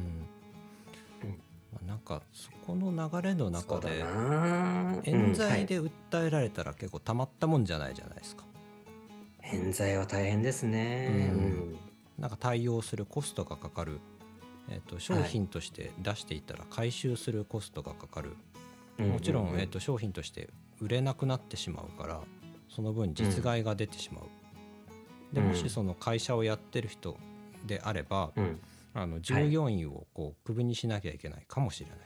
うん。うんまあなんかそこの流れの中でな。冤罪うんで訴えられたら結構たまったもんじゃないじゃないですか。はい冤罪は大変ですね。ううんん。なんか対応するコストがかかる、えー、と商品として出していったら回収するコストがかかる。もちろん、えー、と商品として売れなくなってしまうからその分実害が出てしまう、でもしその会社をやってる人であれば、うん。あの従業員をこうクビにしなきゃいけないかもしれない、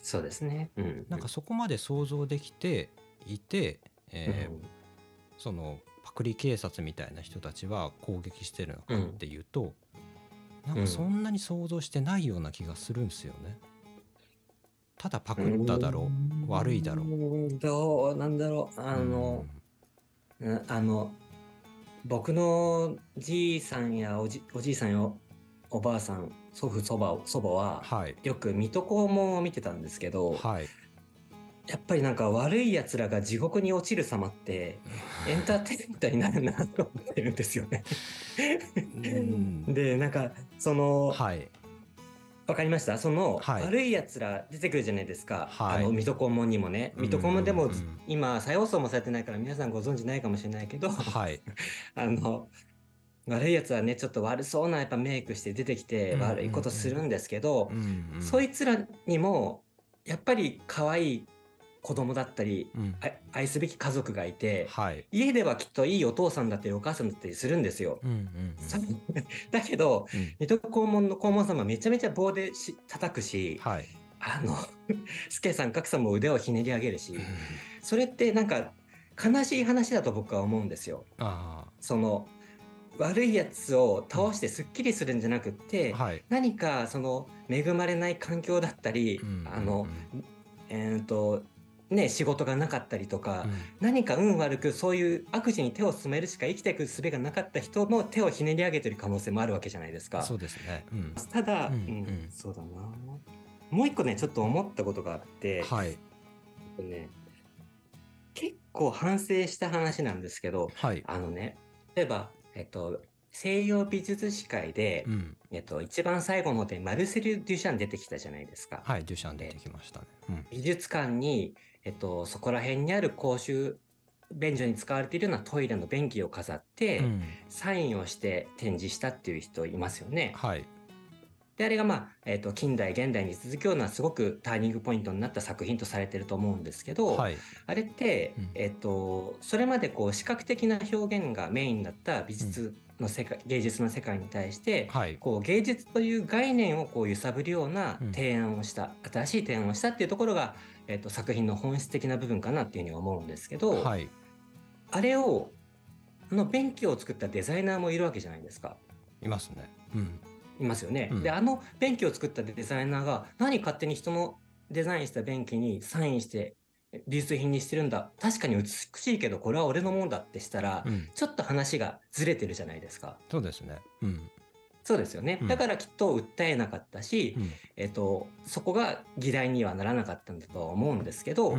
そうですね。うん。なんかそこまで想像できていて、えーうん。そのパクリ警察みたいな人たちは攻撃してるのかっていうと、なんかそんなに想像してないような気がするんですよね。ただパクっただろう悪いだろう。う。どうなんだろう。あの、うんあの、僕のじいさんやおじおじいさんやおばあさん、祖父、祖母、祖母は、はいよく水戸黄門を見てたんですけど、はいやっぱりなんか悪い奴らが地獄に落ちる様って、エンターテインメントになるなと思ってるんですよね。うん。で、なんか、その、はい。わかりました？その、はい。悪い奴ら出てくるじゃないですか。はい。あの、水戸黄門にもね。水戸黄門でも、うん。うんうん今、再放送もされてないから皆さんご存知ないかもしれないけど、はい。あの、悪い奴はね、ちょっと悪そうなやっぱメイクして出てきてうんうんうん。悪いことするんですけど、うんうん。そいつらにも、やっぱり可愛い子供だったり、うん。あ愛すべき家族がいて、はい。家ではきっといいお父さんだったりお母さんだったりするんですよ。うんうんうん。だけど、うん。水戸黄門の黄門様めちゃめちゃ棒でし叩くし、はい。あの、助さん格さんも腕をひねり上げるし、それってなんか悲しい話だと僕は思うんですよ。あその悪いやつを倒してすっきりするんじゃなくって、あはい。何かその恵まれない環境だったり、うん。あの、えーとね、仕事がなかったりとか、うん。何か運悪くそういう悪事に手を進めるしか生きていく術がなかった人の手をひねり上げてる可能性もあるわけじゃないですか。そうですね。うん。ただ、うんうんうん。そうだな。もう一個ねちょっと思ったことがあって、はい。えっとね、結構反省した話なんですけどはい。あのね例えば、えっと、西洋美術史会で、うん。えっと、一番最後のでマルセル・デュシャン出てきたじゃないですか。はいデュシャン出てきましたね。うん。美術館に、えっと、そこら辺にある公衆便所に使われているようなトイレの便器を飾って、うん。サインをして展示したっていう人いますよね。はい。であれがまあ、えっと近代現代に続くようなすごくターニングポイントになった作品とされてると思うんですけど、はい。あれって、うん。えっとそれまでこう視覚的な表現がメインだった美術の世界、芸術の世界に対して、はい。こう芸術という概念をこう揺さぶるようなうん提案をした、新しい提案をしたっていうところが、えっと作品の本質的な部分かなっていうふうに思うんですけど、はい。あれをあの便器を作ったデザイナーもいるわけじゃないですか。いますね。うん。いますよね。うん。であの便器を作ったデザイナーが何勝手に人のデザインした便器にサインして美術品にしてるんだ。確かに美しいけどこれは俺のもんだってしたら、うん。ちょっと話がずれてるじゃないですか。そうですね。うんそうですよね。うん。だからきっと訴えなかったし、うん。えっと、そこが議題にはならなかったんだとは思うんですけど、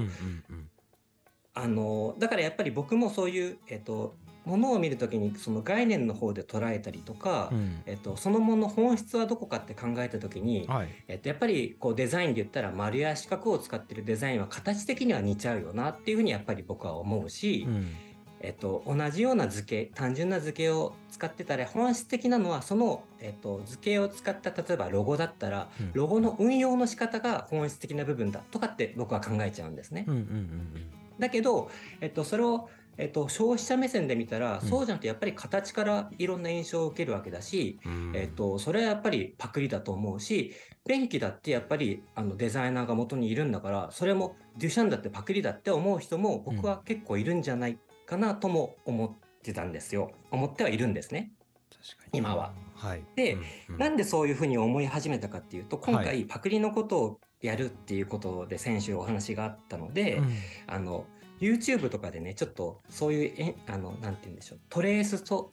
あのだからやっぱり僕もそういう、えっと、ものを見るときにその概念の方で捉えたりとか、うん。えっと、そのものの本質はどこかって考えたときに、はい。えっと、やっぱりこうデザインで言ったら丸や四角を使ってるデザインは形的には似ちゃうよなっていうふうにやっぱり僕は思うし、うんえっと、同じような図形単純な図形を使ってたら本質的なのはその、えっと、図形を使った例えばロゴだったらうん。ロゴの運用の仕方が本質的な部分だとかって僕は考えちゃうんですね。うんうんうんだけど、えっと、それを、えっと、消費者目線で見たら、うん。そうじゃなくてやっぱり形からいろんな印象を受けるわけだし、うん。えっと、それはやっぱりパクリだと思うし便器だってやっぱりあのデザイナーが元にいるんだからそれもデュシャンだってパクリだって思う人も僕は結構いるんじゃないかなとも思ってたんですよ。思ってはいるんですね。確かに。今は。はい。でうんうん。なんでそういうふうに思い始めたかっていうと今は回パクリのことをやるっていうことで先週お話があったので、うん。あの YouTube とかでねちょっとそういうえあのなんて言うんでしょう。トレースと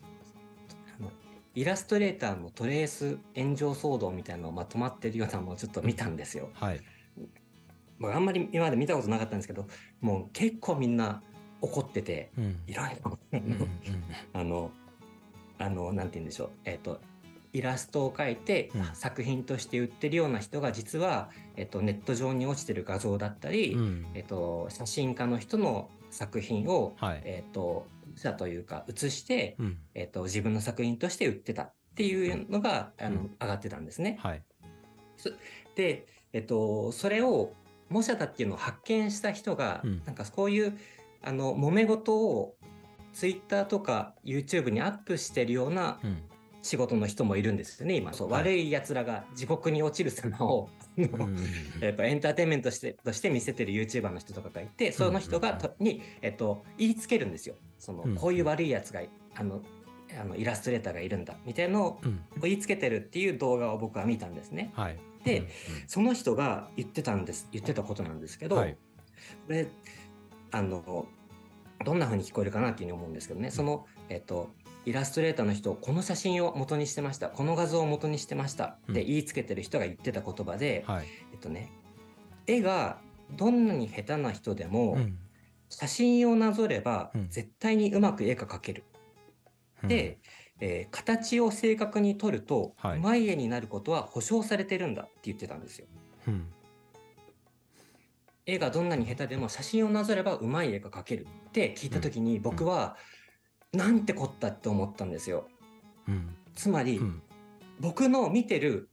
あのイラストレーターのトレース炎上騒動みたいなのをまとまってるようなのをちょっと見たんですよ。はい。まあ、あんまり今まで見たことなかったんですけどもう結構みんな怒っててうん。いろいろ。あのあのなんて言うんでしょう。えっ、とイラストを描いてうん。作品として売ってるような人が実は、えっと、ネット上に落ちてる画像だったり、うん。えっと、写真家の人の作品を、はい。えっと、写というか写して、うん。えっと、自分の作品として売ってたっていうのが、あのうん上がってたんですね。はい。で、えっと、それを模写だっていうのを発見した人が、うん。なんかこういうあの揉め事をツイッターとか YouTube にアップしてるようなうん。仕事の人もいるんですよね今。そう、はい。悪い奴らが地獄に落ちる様を、うんうんやっぱエンターテインメントとしてとして見せてる YouTuber の人とかがいてその人がうんうんとに、えっと、言いつけるんですよ。その、うんこういう悪いやつがあのあのイラストレーターがいるんだみたいなのをうん。言いつけてるっていう動画を僕は見たんですね。はい。で、うん。その人が言ってたんです言ってたことなんですけど、はい。これあのどんな風に聞こえるかなっていうふうに思うんですけどね。その、えっと、イラストレーターの人この写真を元にしてました。この画像を元にしてました。ってうん言いつけてる人が言ってた言葉で、はい。えっとね絵がどんなに下手な人でも、うん。写真をなぞればうん。絶対にうまく絵が描ける。で、えー形を正確に取ると、はい。うまい絵になることは保証されてるんだって言ってたんですよ。うん絵がどんなに下手でも写真をなぞればうまい絵が描けるって聞いた時に僕は、なんてこったって思ったんですよ。うん。つまり、うん。僕の見てる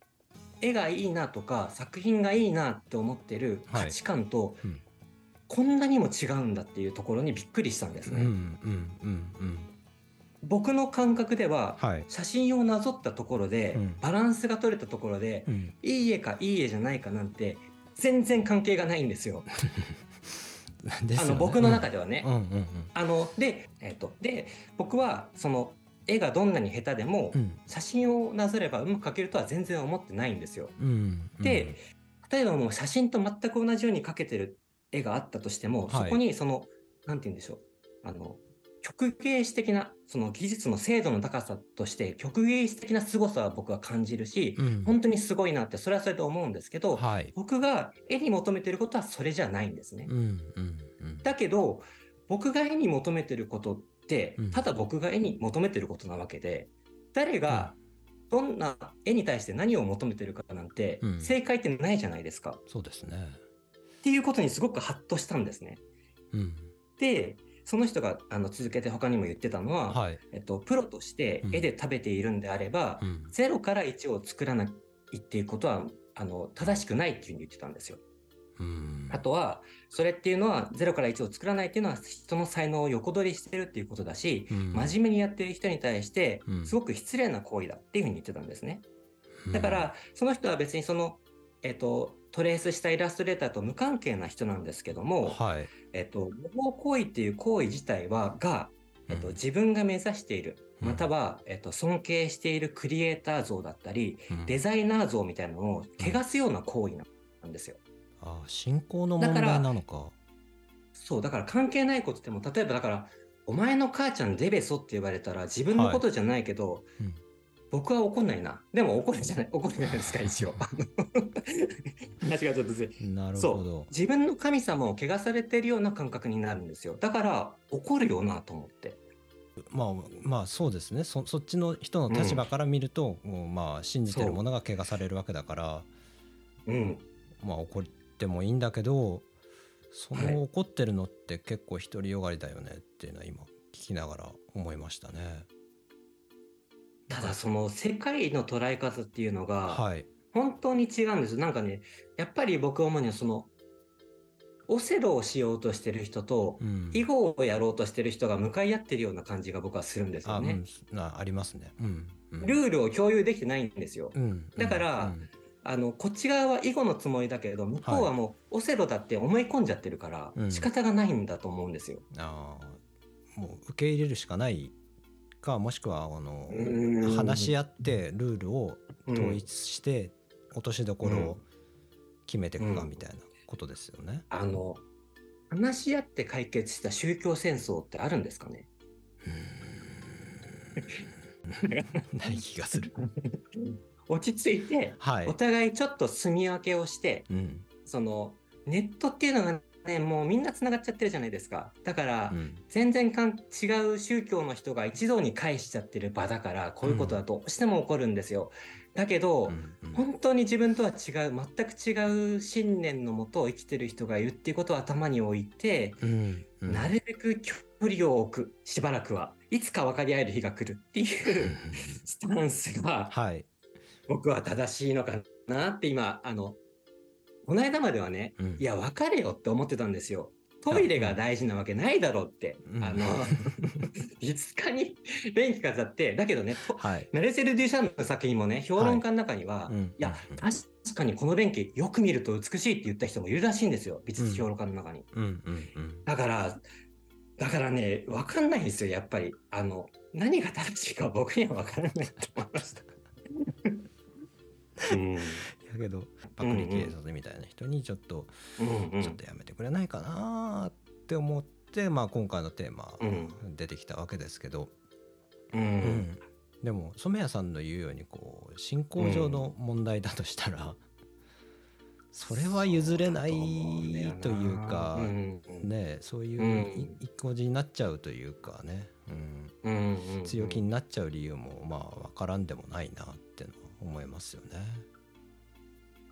絵がいいなとか作品がいいなって思ってるはい。価値観と、うん。こんなにも違うんだっていうところにびっくりしたんですね。僕の感覚では、はい。写真をなぞったところで、うん。バランスが取れたところで、うん。いい絵かいい絵じゃないかなんて全然関係がないんですよ。ですよね。あの僕の中ではね。うん。うんうんあので,、えっとで僕はその絵がどんなに下手でも、うん。写真をなぞればうまく描けるとは全然思ってないんですよ。うん。で例えばもう写真と全く同じように描けてる絵があったとしても、はい。そこにそのなんて言うんでしょう。あの曲芸師的なその技術の精度の高さとして曲芸師的な凄さは僕は感じるし、うん。本当にすごいなってそれはそれで思うんですけど、はい。僕が絵に求めてることはそれじゃないんですね。うんうんうん。だけど僕が絵に求めてることってうん。ただ僕が絵に求めてることなわけで誰がどんな絵に対して何を求めてるかなんてうん。正解ってないじゃないですか。そうですね。っていうことにすごくハッとしたんですね。うん。でその人があの続けて他にも言ってたのは、はい。えっと、プロとして絵で食べているんであれば、うん。0から1を作らないっていうことはあの正しくないっていうふうに言ってたんですよ。うん。あとはそれっていうのは0から1を作らないっていうのは人の才能を横取りしてるっていうことだし、うん。真面目にやってる人に対してうん。すごく失礼な行為だっていうふうに言ってたんですね。だからその人は別にその、えっと、トレースしたイラストレーターと無関係な人なんですけども、はいえっと、模倣行為っていう行為自体はが、えっと、うん。自分が目指している。うん。または、えっと、尊敬しているクリエイター像だったりうん。デザイナー像みたいなのを汚すような行為なんですよ。あ信仰の問題なのか。そうだから関係ないことでも例えばだから「お前の母ちゃんデベソ」って言われたら自分のことじゃないけど、うん僕は怒んないな。でも怒るじゃない怒るじゃないですか一応。話がちょっとずれ。なるそほど。う。自分の神様を汚されてるような感覚になるんですよ。だから怒るよなと思って。まあまあそうですね。そそっちの人の立場から見ると、もうまあ信じてるものが汚されるわけだから。う。ん。まあ怒ってもいいんだけどそはいの怒ってるのって結構独りよがりだよねっていうのは今聞きながら思いましたね。ただその世界の捉え方っていうのがはい。本当に違うんですなんかねやっぱり僕主にはそのオセロをしようとしてる人とうん、囲碁をやろうとしてる人が向かい合ってるような感じが僕はするんですあ、うよねん。なありますね。うん。うんルールを共有できてないんですよ。うん、だからうんあのこっち側は囲碁のつもりだけれど向こうはもうオセロだって思い込んじゃってるからうん仕方がないんだと思うんですよ。あーもう受け入れるしかないかもしくはあのうん話し合ってルールをうん統一して落としどころを決めていくかうんみたいなことですよね。あの話し合って解決した宗教戦争ってあるんですかね？ない気がする。落ち着いてはいお。互いちょっと住み分けをしてうんそのネットっていうのがねもうみんなつながっちゃってるじゃないですか。だから、うん。全然かん違う宗教の人が一堂に会しちゃってる場だからこういうことはどうしても起こるんですよ。だけど、うんうん。本当に自分とは違う全く違う信念のもとを生きてる人がいるっていうことを頭に置いて、うんうん。なるべく距離を置くしばらくは。いつか分かり合える日が来るっていうスタンスがはい。僕は正しいのかなって今あのこの間まではね、うんいや、別れよって思ってたんですよ。トイレが大事なわけないだろうって。うんあの、美術館に便器飾って、だけどね、とはいナレセル・デュシャンの作品もね、評論家の中には、うんい、やうん、確かにこの便器よく見ると美しいって言った人もいるらしいんですよ。美術評論家の中に。だから、だからね、わかんないんですよ、やっぱり。あの、何が正しいか僕にはわからないと思いました。うん。だけどパクリ警察みたいな人にちょっと、うんうん。ちょっとやめてくれないかなって思って、まあ、今回のテーマうん。出てきたわけですけど、ううん。んでも染谷さんの言うようにこう進行上の問題だとしたら、それは譲れないというかうんねそういう一個字になっちゃうというかね、うん、うんうん強気になっちゃう理由もまあ分からんでもないなってのは思いますよね。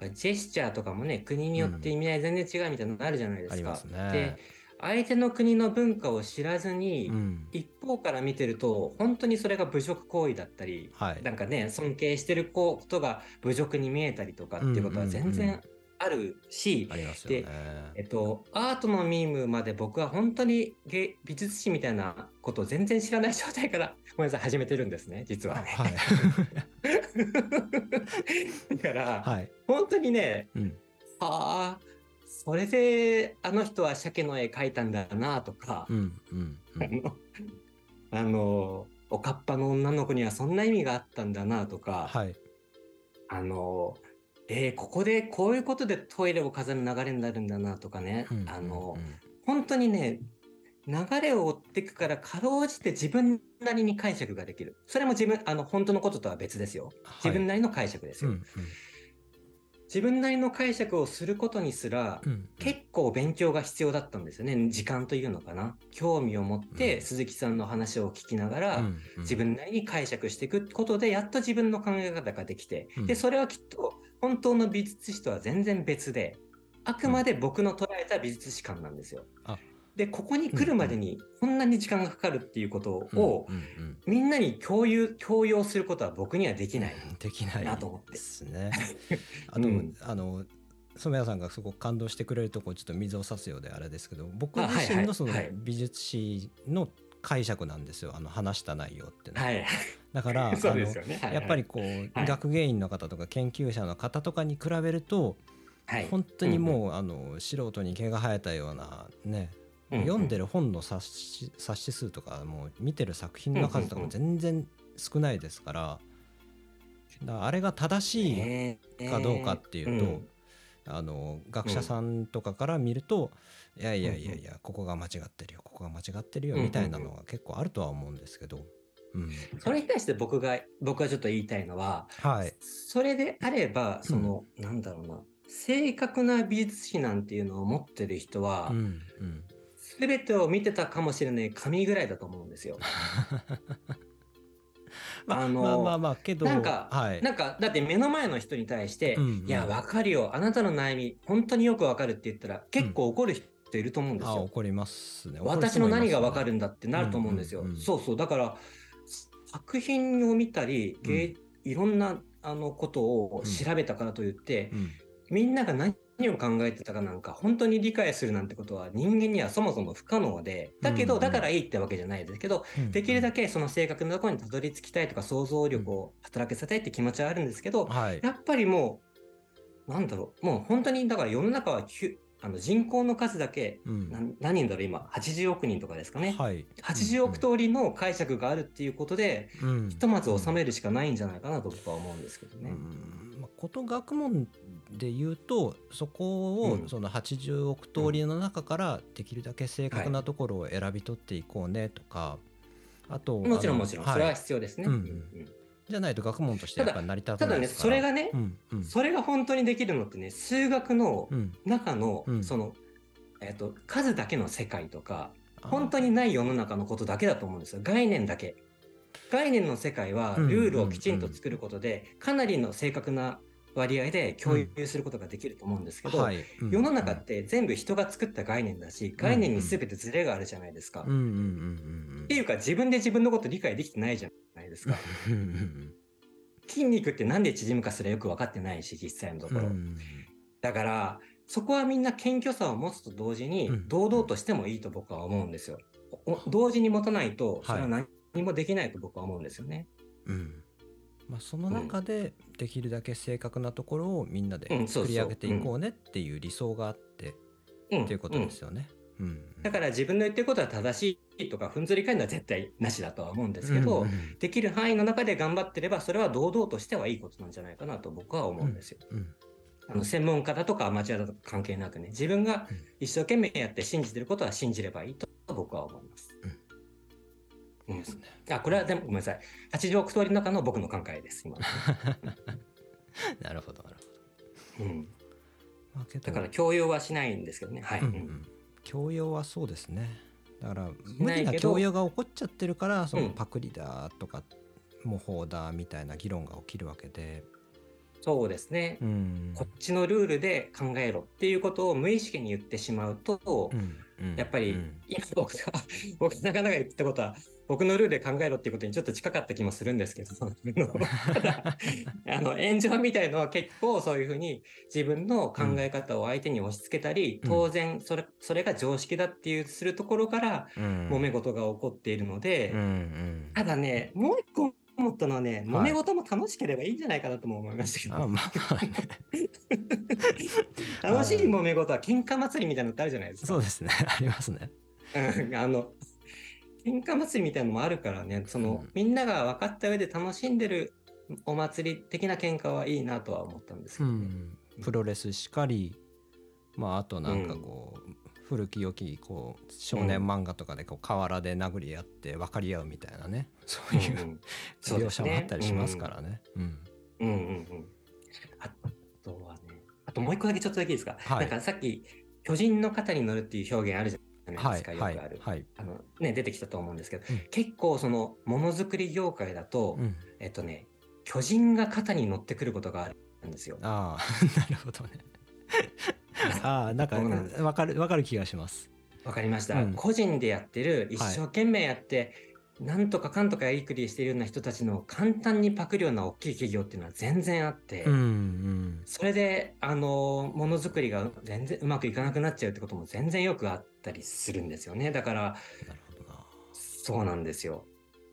ジェスチャーとかもね、国によって意味合い全然違うみたいなのあるじゃないですか。ありますねで、相手の国の文化を知らずに、うん一方から見てると、本当にそれが侮辱行為だったり、はいなんかね、尊敬してることが侮辱に見えたりとかっていうことは全うんうん然あるし、ありますよね。えっと、アートのミームまで僕は本当に芸美術史みたいなことを全然知らない状態から、ごめんなさい、始めてるんですね、実はね。はいだから、はい、本当にね、うん。ああ、それであの人は鮭の絵描いたんだなとかう、んうんうん。あの、あの、おかっぱの女の子にはそんな意味があったんだなとか、はい。あの、えーここでこういうことでトイレを飾る流れになるんだなとかね、うんあのうん、本当にね、流れを追っていくから、かろうじて自分なりに解釈ができる。それも自分、あの、本当のこととは別ですよ。自分なりの解釈ですよ。うん自分なりの解釈をすることにすら、うんうん結構勉強が必要だったんですよね。時間というのかな。興味を持って、うん鈴木さんの話を聞きながら、うんうん自分なりに解釈していくことで、やっと自分の考え方ができて、うんで、それはきっと本当の美術史とは全然別で、あくまで僕の捉えた美術史観なんですよ。あで、ここに来るまでにこんなに時間がかかるっていうことを、うんうんみんなに共有、強要することは僕にはできない。うんできないなと思って。ですね。あと、うん。あの染谷さんがすごく感動してくれるとこちょっと水を差すようであれですけど僕自身のそのはい。美術史の解釈なんですよあの話した内容ってね、はい。だから そうあのやっぱり、こう、はい。学芸員の方とか研究者の方とかに比べると、はい。本当にもう、あの素人に毛が生えたようなね、うんうん読んでる本の冊子冊子数とかもう見てる作品の数とかも全然少ないですからだあれが正しいねかどうかっていうと、うん。あの学者さんとかから見ると、いやいやいやいやここが間違ってるよここが間違ってるようんうんみたいなのが結構あるとは思うんですけど、うん。それに対して僕が、僕はちょっと言いたいのは、はい、それであれば、その、なんだろうな、正確な美術史なんていうのを持ってる人はう、んうん、すべてを見てたかもしれない紙ぐらいだと思うんですよ。まああのまあまあまあけどなんかはい、なんか、だって目の前の人に対して、うんうんいや、わかるよ。あなたの悩み、本当によくわかるって言ったら、結構怒る人いると思うんですよ。あ怒りますね私の何がわかるんんだってなると思うんですよ。うんうんうんそうそう。だから、作品を見たり、芸いろんなあのことを調べたからといって、うんみんなが何を考えてたかなんか本当に理解するなんてことは人間にはそもそも不可能で、だけど、だからいいってわけじゃないですけど、うんできるだけその正確なところにたどり着きたいとか想像力を働かせたいって気持ちはあるんですけど、はい。やっぱりもう、なんだろう、もう本当にだから世の中はあの人口の数だけ、うん。な何人だろう今、80億人とかですかね。はい。80億通りの解釈があるっていうことで、うん。ひとまず収めるしかないんじゃないかなと僕は思うんですけどね。うん。まあ、こと学問で言うとそこうん。をその80億通りの中からできるだけ正確なところを選び取っていこうねとか、あともちろんもちろん、それははい必要ですね。うんうんうん。じゃないと学問としてやっぱり成り立たただね、ないですからそれがね、うんうん。それが本当にできるのってね、数学のうん。中の、うん。その、えっ、と、数だけの世界とか、本当にない世の中のことだけだと思うんですよ。概念だけ。概念の世界は、うん。ルールをきちんと作ることで、かなりの正確な割合で共有することができると思うんですけど、はい。うん。世の中って全部人が作った概念だし、概念に全てズレがあるじゃないですか。っていうか、自分で自分のこと理解できてないじゃないですか。筋肉ってなんで縮むかすらよく分かってないし、実際のところ。うん。だから、そこはみんな謙虚さを持つと同時にうん。堂々としてもいいと僕は思うんですよ。お同時に持たないとそれはは何もできないと僕は思うんですよね。うん。まあ、その中でできるだけ正確なところをみんなで作り上げていこうねっていう理想があってうん。っていうことですよね。うん。だから自分の言ってることは正しいとかふんぞり返るのは絶対なしだとは思うんですけど、うんうんできる範囲の中で頑張ってればそれは堂々としてはいいことなんじゃないかなと僕は思うんですよ。うんあの専門家だとかアマチュアだとか関係なくね自分が一生懸命やって信じてることは信じればいいと僕は思います。うんですね。あこれはでもごめんなさい。80億通りの中の僕の考えです今、なるほどなるほうん、ど。まあけど。だから強要はしないんですけどね。はい、うんううん。はそうですね。だからな無理な教養が起こっちゃってるからそのうんパクリだとか模倣だみたいな議論が起きるわけで。そうですね、うん。こっちのルールで考えろっていうことを無意識に言ってしまうと、うんうん。やっぱりうん。今僕が僕がなかなか言ったことは僕のルールで考えろっていうことにちょっと近かった気もするんですけど ただ あの炎上みたいのは結構そういうふうに自分の考え方を相手に押し付けたり、うん。当然それそれが常識だっていうするところからうん。揉め事が起こっているので、うんうん。ただねもう一個思ったのはね、はい。揉め事も楽しければいいんじゃないかなとも思いましたけど、あまあまあね。楽しい揉め事は喧嘩祭りみたいなのってあるじゃないですか。そうですね。ありますね。うんあの喧嘩祭りみたいなのもあるからね。その、うん。みんなが分かった上で楽しんでるお祭り的な喧嘩はいいなとは思ったんですけうどね、ん、プロレスしかり、まあ、あとなんかこう、古き良きこう少年漫画とかでこう河原で殴り合って分かり合うみたいなね。そういう 描写もあったりしますからね。うん。うんうんうん。あとはねあともう一個だけちょっとだけいいですか、はい。なんかさっき巨人の肩に乗るっていう表現あるじゃないですか、はいはいよくある、はい。あのね出てきたと思うんですけど、うん結構そのものづくり業界だと、うん、えっとね巨人が肩に乗ってくることがあるんですよ。ああ なるほどね。ああなんかそうなんで分かる分かる気がします。わかりました、うん個人でやってる一生懸命やって、なんとかかんとかやりくりしているような人たちの簡単にパクるような大きい企業っていうのは全然あって、うんうん。それであのものづくりが全然うまくいかなくなっちゃうってことも全然よくあったりするんですよね。だからなるほどな。そうなんですよ。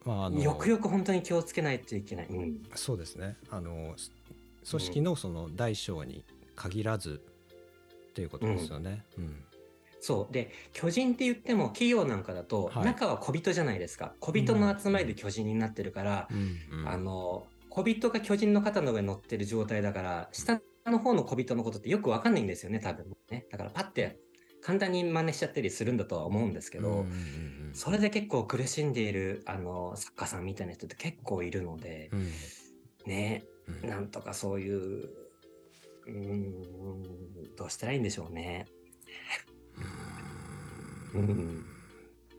まああのよくよく本当に気をつけないといけない、うん、そうですね。あの組織のその大小に限らずっていうことですよね。うんそう。で巨人って言っても企業なんかだと、はい。中は小人じゃないですか。小人の集まりで巨人になってるから、あの小人が巨人の肩の上に乗ってる状態だから下の方の小人のことってよくわかんないんですよね多分ね。だからパッて簡単に真似しちゃったりするんだとは思うんですけど、それで結構苦しんでいるあの作家さんみたいな人って結構いるので、うん。ねうん。なんとかそういううーんどうしたらいいんでしょうねうん。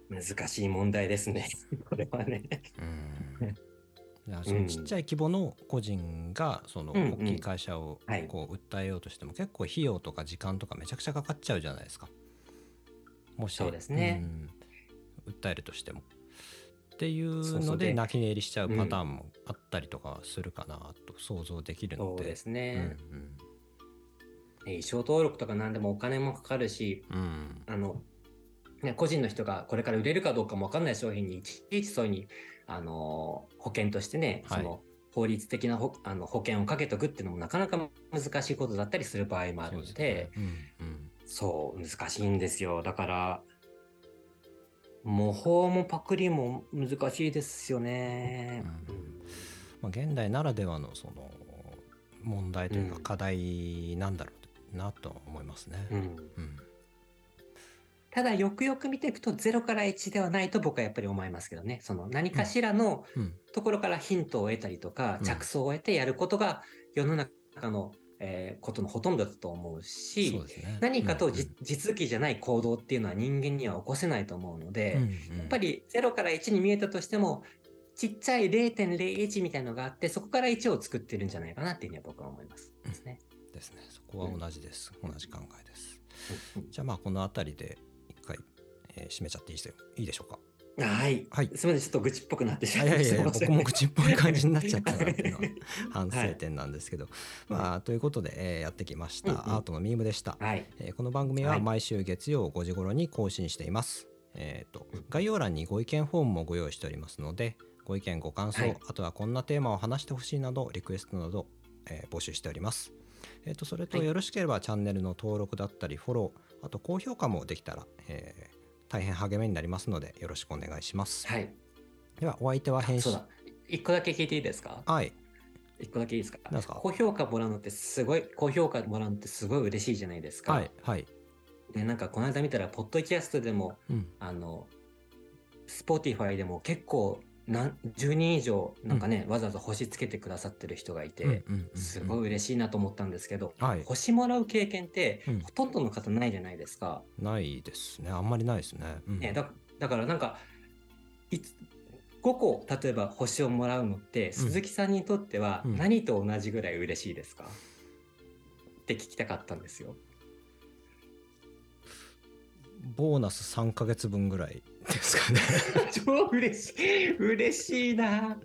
難しい問題ですね。これはね。うん。そのちっちゃい規模の個人がその大きい会社をはい。こう訴えようとしても結構費用とか時間とかめちゃくちゃかかっちゃうじゃないですか。もしそうですね。うん。訴えるとしても。っていうので泣き寝入りしちゃうパターンもあったりとかするかなと想像できるので。そうですね、うんね衣装登録とか何でもお金もかかるしうんうん。あの、ね、個人の人がこれから売れるかどうかも分かんない商品にいちいちそういうにあの保険としてね、はい。その法律的なほあの保険をかけとくっていうのもなかなか難しいことだったりする場合もあるのでそうですね。うん。そう難しいんですよ。だから模倣もパクリも難しいですよね。うん。まあ、現代ならではのその問題というかうん。課題なんだろうなと思いますね。うん。うんただよくよく見ていくと0から1ではないと僕はやっぱり思いますけどね。その何かしらのうん。ところからヒントを得たりとかうん。着想を得てやることが世の中の、えーことのほとんどだと思うし何かと地続きじゃない行動っていうのは人間には起こせないと思うので、やっぱり0から1に見えたとしてもちっちゃい0.01みたいのがあってそこから1を作ってるんじゃないかなっていうふうには僕は思います。ですね。ですね。そこは同じです、同じ考えです。うん。じゃあまあこの辺りでえー締めちゃっていいですよ。いいでしょうか？はい。はい。すみません、ちょっと愚痴っぽくなってしいまいました。やいやいや僕も口っぽい感じになっちゃったなはいっていうのは 反省点なんですけど、まあということで、えーやってきました、うんうん。アートのミームでした、はい。えーこの番組は毎週月曜5時頃に更新しています、えーとうん。概要欄にご意見フォームもご用意しておりますのでご意見ご感想、はい。あとはこんなテーマを話してほしいなどリクエストなど、えー募集しております。えーとそれとはい。よろしければチャンネルの登録だったりフォローあと高評価もできたら、えー大変励みになりますのでよろしくお願いします、はい。ではお相手は編集そうだ。一個だけ聞いていいですか？はい。一個だけいいですか？何ですか？高評価もらうのってすごい、高評価もらうのってすごい嬉しいじゃないですか。はいはい。で、なんかこの間見たら、ポッドキャストでも、うん。あの、スポーティファイでも結構、なん10人以上、なんかね、わざわざ星つけてくださってる人がいて、うんうんうんうん。すごい嬉しいなと思ったんですけど、はい。星もらう経験って、うん。ほとんどの方ないじゃないですか。ないですね。あんまりないですね、うん。ね、だだからなんかいつ5個例えば星をもらうのって、鈴木さんにとってはうん。何と同じぐらい嬉しいですか、って聞きたかったんですよ。ボーナス3ヶ月分ぐらいですかね 超嬉しい嬉しいな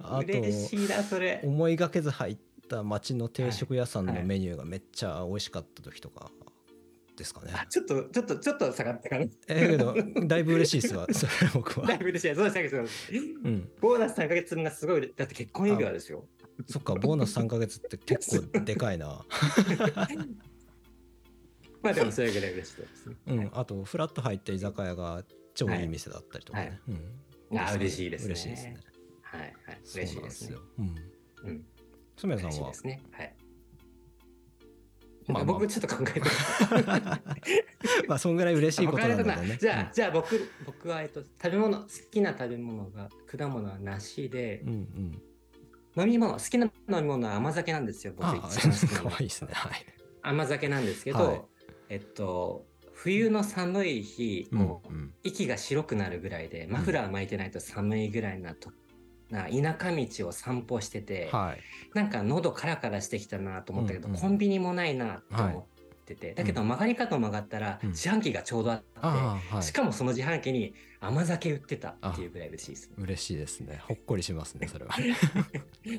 あ嬉しいなそれと。思いがけず入った町の定食屋さんのメニューがめっちゃ美味しかった時とかですかね、あちょっとちょっとちょっと下がったかな。えーけどだいぶ嬉しいですわ それ僕はだいぶ嬉しい。そうでしたけど、うんボーナス3ヶ月分がすごい、だって結婚指輪ですよ。そっかボーナス3ヶ月って結構でかいな まあでもそれぐらい嬉しいですね。うんあとフラッと入った居酒屋が超い。い店だったりとかね、あ嬉しいですね。嬉しいですね。はいはい。嬉しいですよ。うん。うん。染谷さんは。ですね。はい。まあまあ。僕ちょっと考えてま あそんぐらい嬉しいことなんだよね。じゃあ、じゃあ僕、僕は、えっと、食べ物、好きな食べ物が、果物は梨でう、んうん。飲み物、好きな飲み物は甘酒なんですよ、僕 甘酒なんですけど、はい。えっと、冬の寒い日、もう、うんうん。息が白くなるぐらいで、マフラー巻いてないと寒いぐらいなと、な田舎道を散歩してて、はい。なんか喉カラカラしてきたなと思ったけど、うんうん。コンビニもないなと思ってて、だけど曲がり方を曲がったら、うん。自販機がちょうどあって、ああはい。しかもその自販機に甘酒売ってたっていうぐらい嬉しいです。嬉しいですね。ほっこりしますねそれは。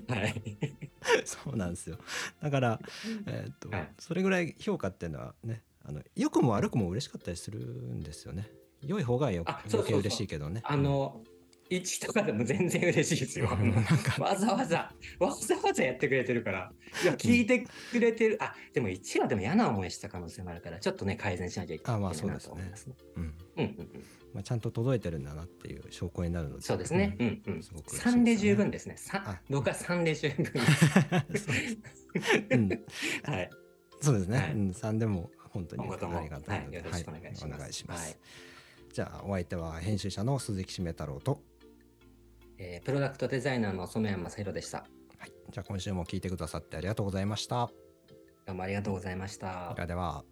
はい。そうなんですよ。だから、えーっとはい。それぐらい評価っていうのはねあの良くも悪くも嬉しかったりするんですよね良い方がよあそうそうそう余計嬉しいけどねあの、1とかでも全然嬉しいですよ。わざわざ、わざわざやってくれてるから。いや、聞いてくれてる。あ、でも1はでも嫌な思いした可能性もあるから、ちょっとね、改善しなきゃいけないあまあそうなですねと思いますね。うんうんうんうん。まあ、ちゃんと届いてるんだなっていう証拠になるのでそうですね。うんうん。すごくね3で十分ですね。さあ僕は3で十分。うん、はい。そうですね、はいうん、3でも本当に今後ともありがたいので、はいよろしくお願いします。ます、はい。じゃあお相手は編集者の鈴木しめ太郎と、えープロダクトデザイナーの染山正宏でした。はい、じゃあ今週も聞いてくださってありがとうございました。どうもありがとうございました。で。はでは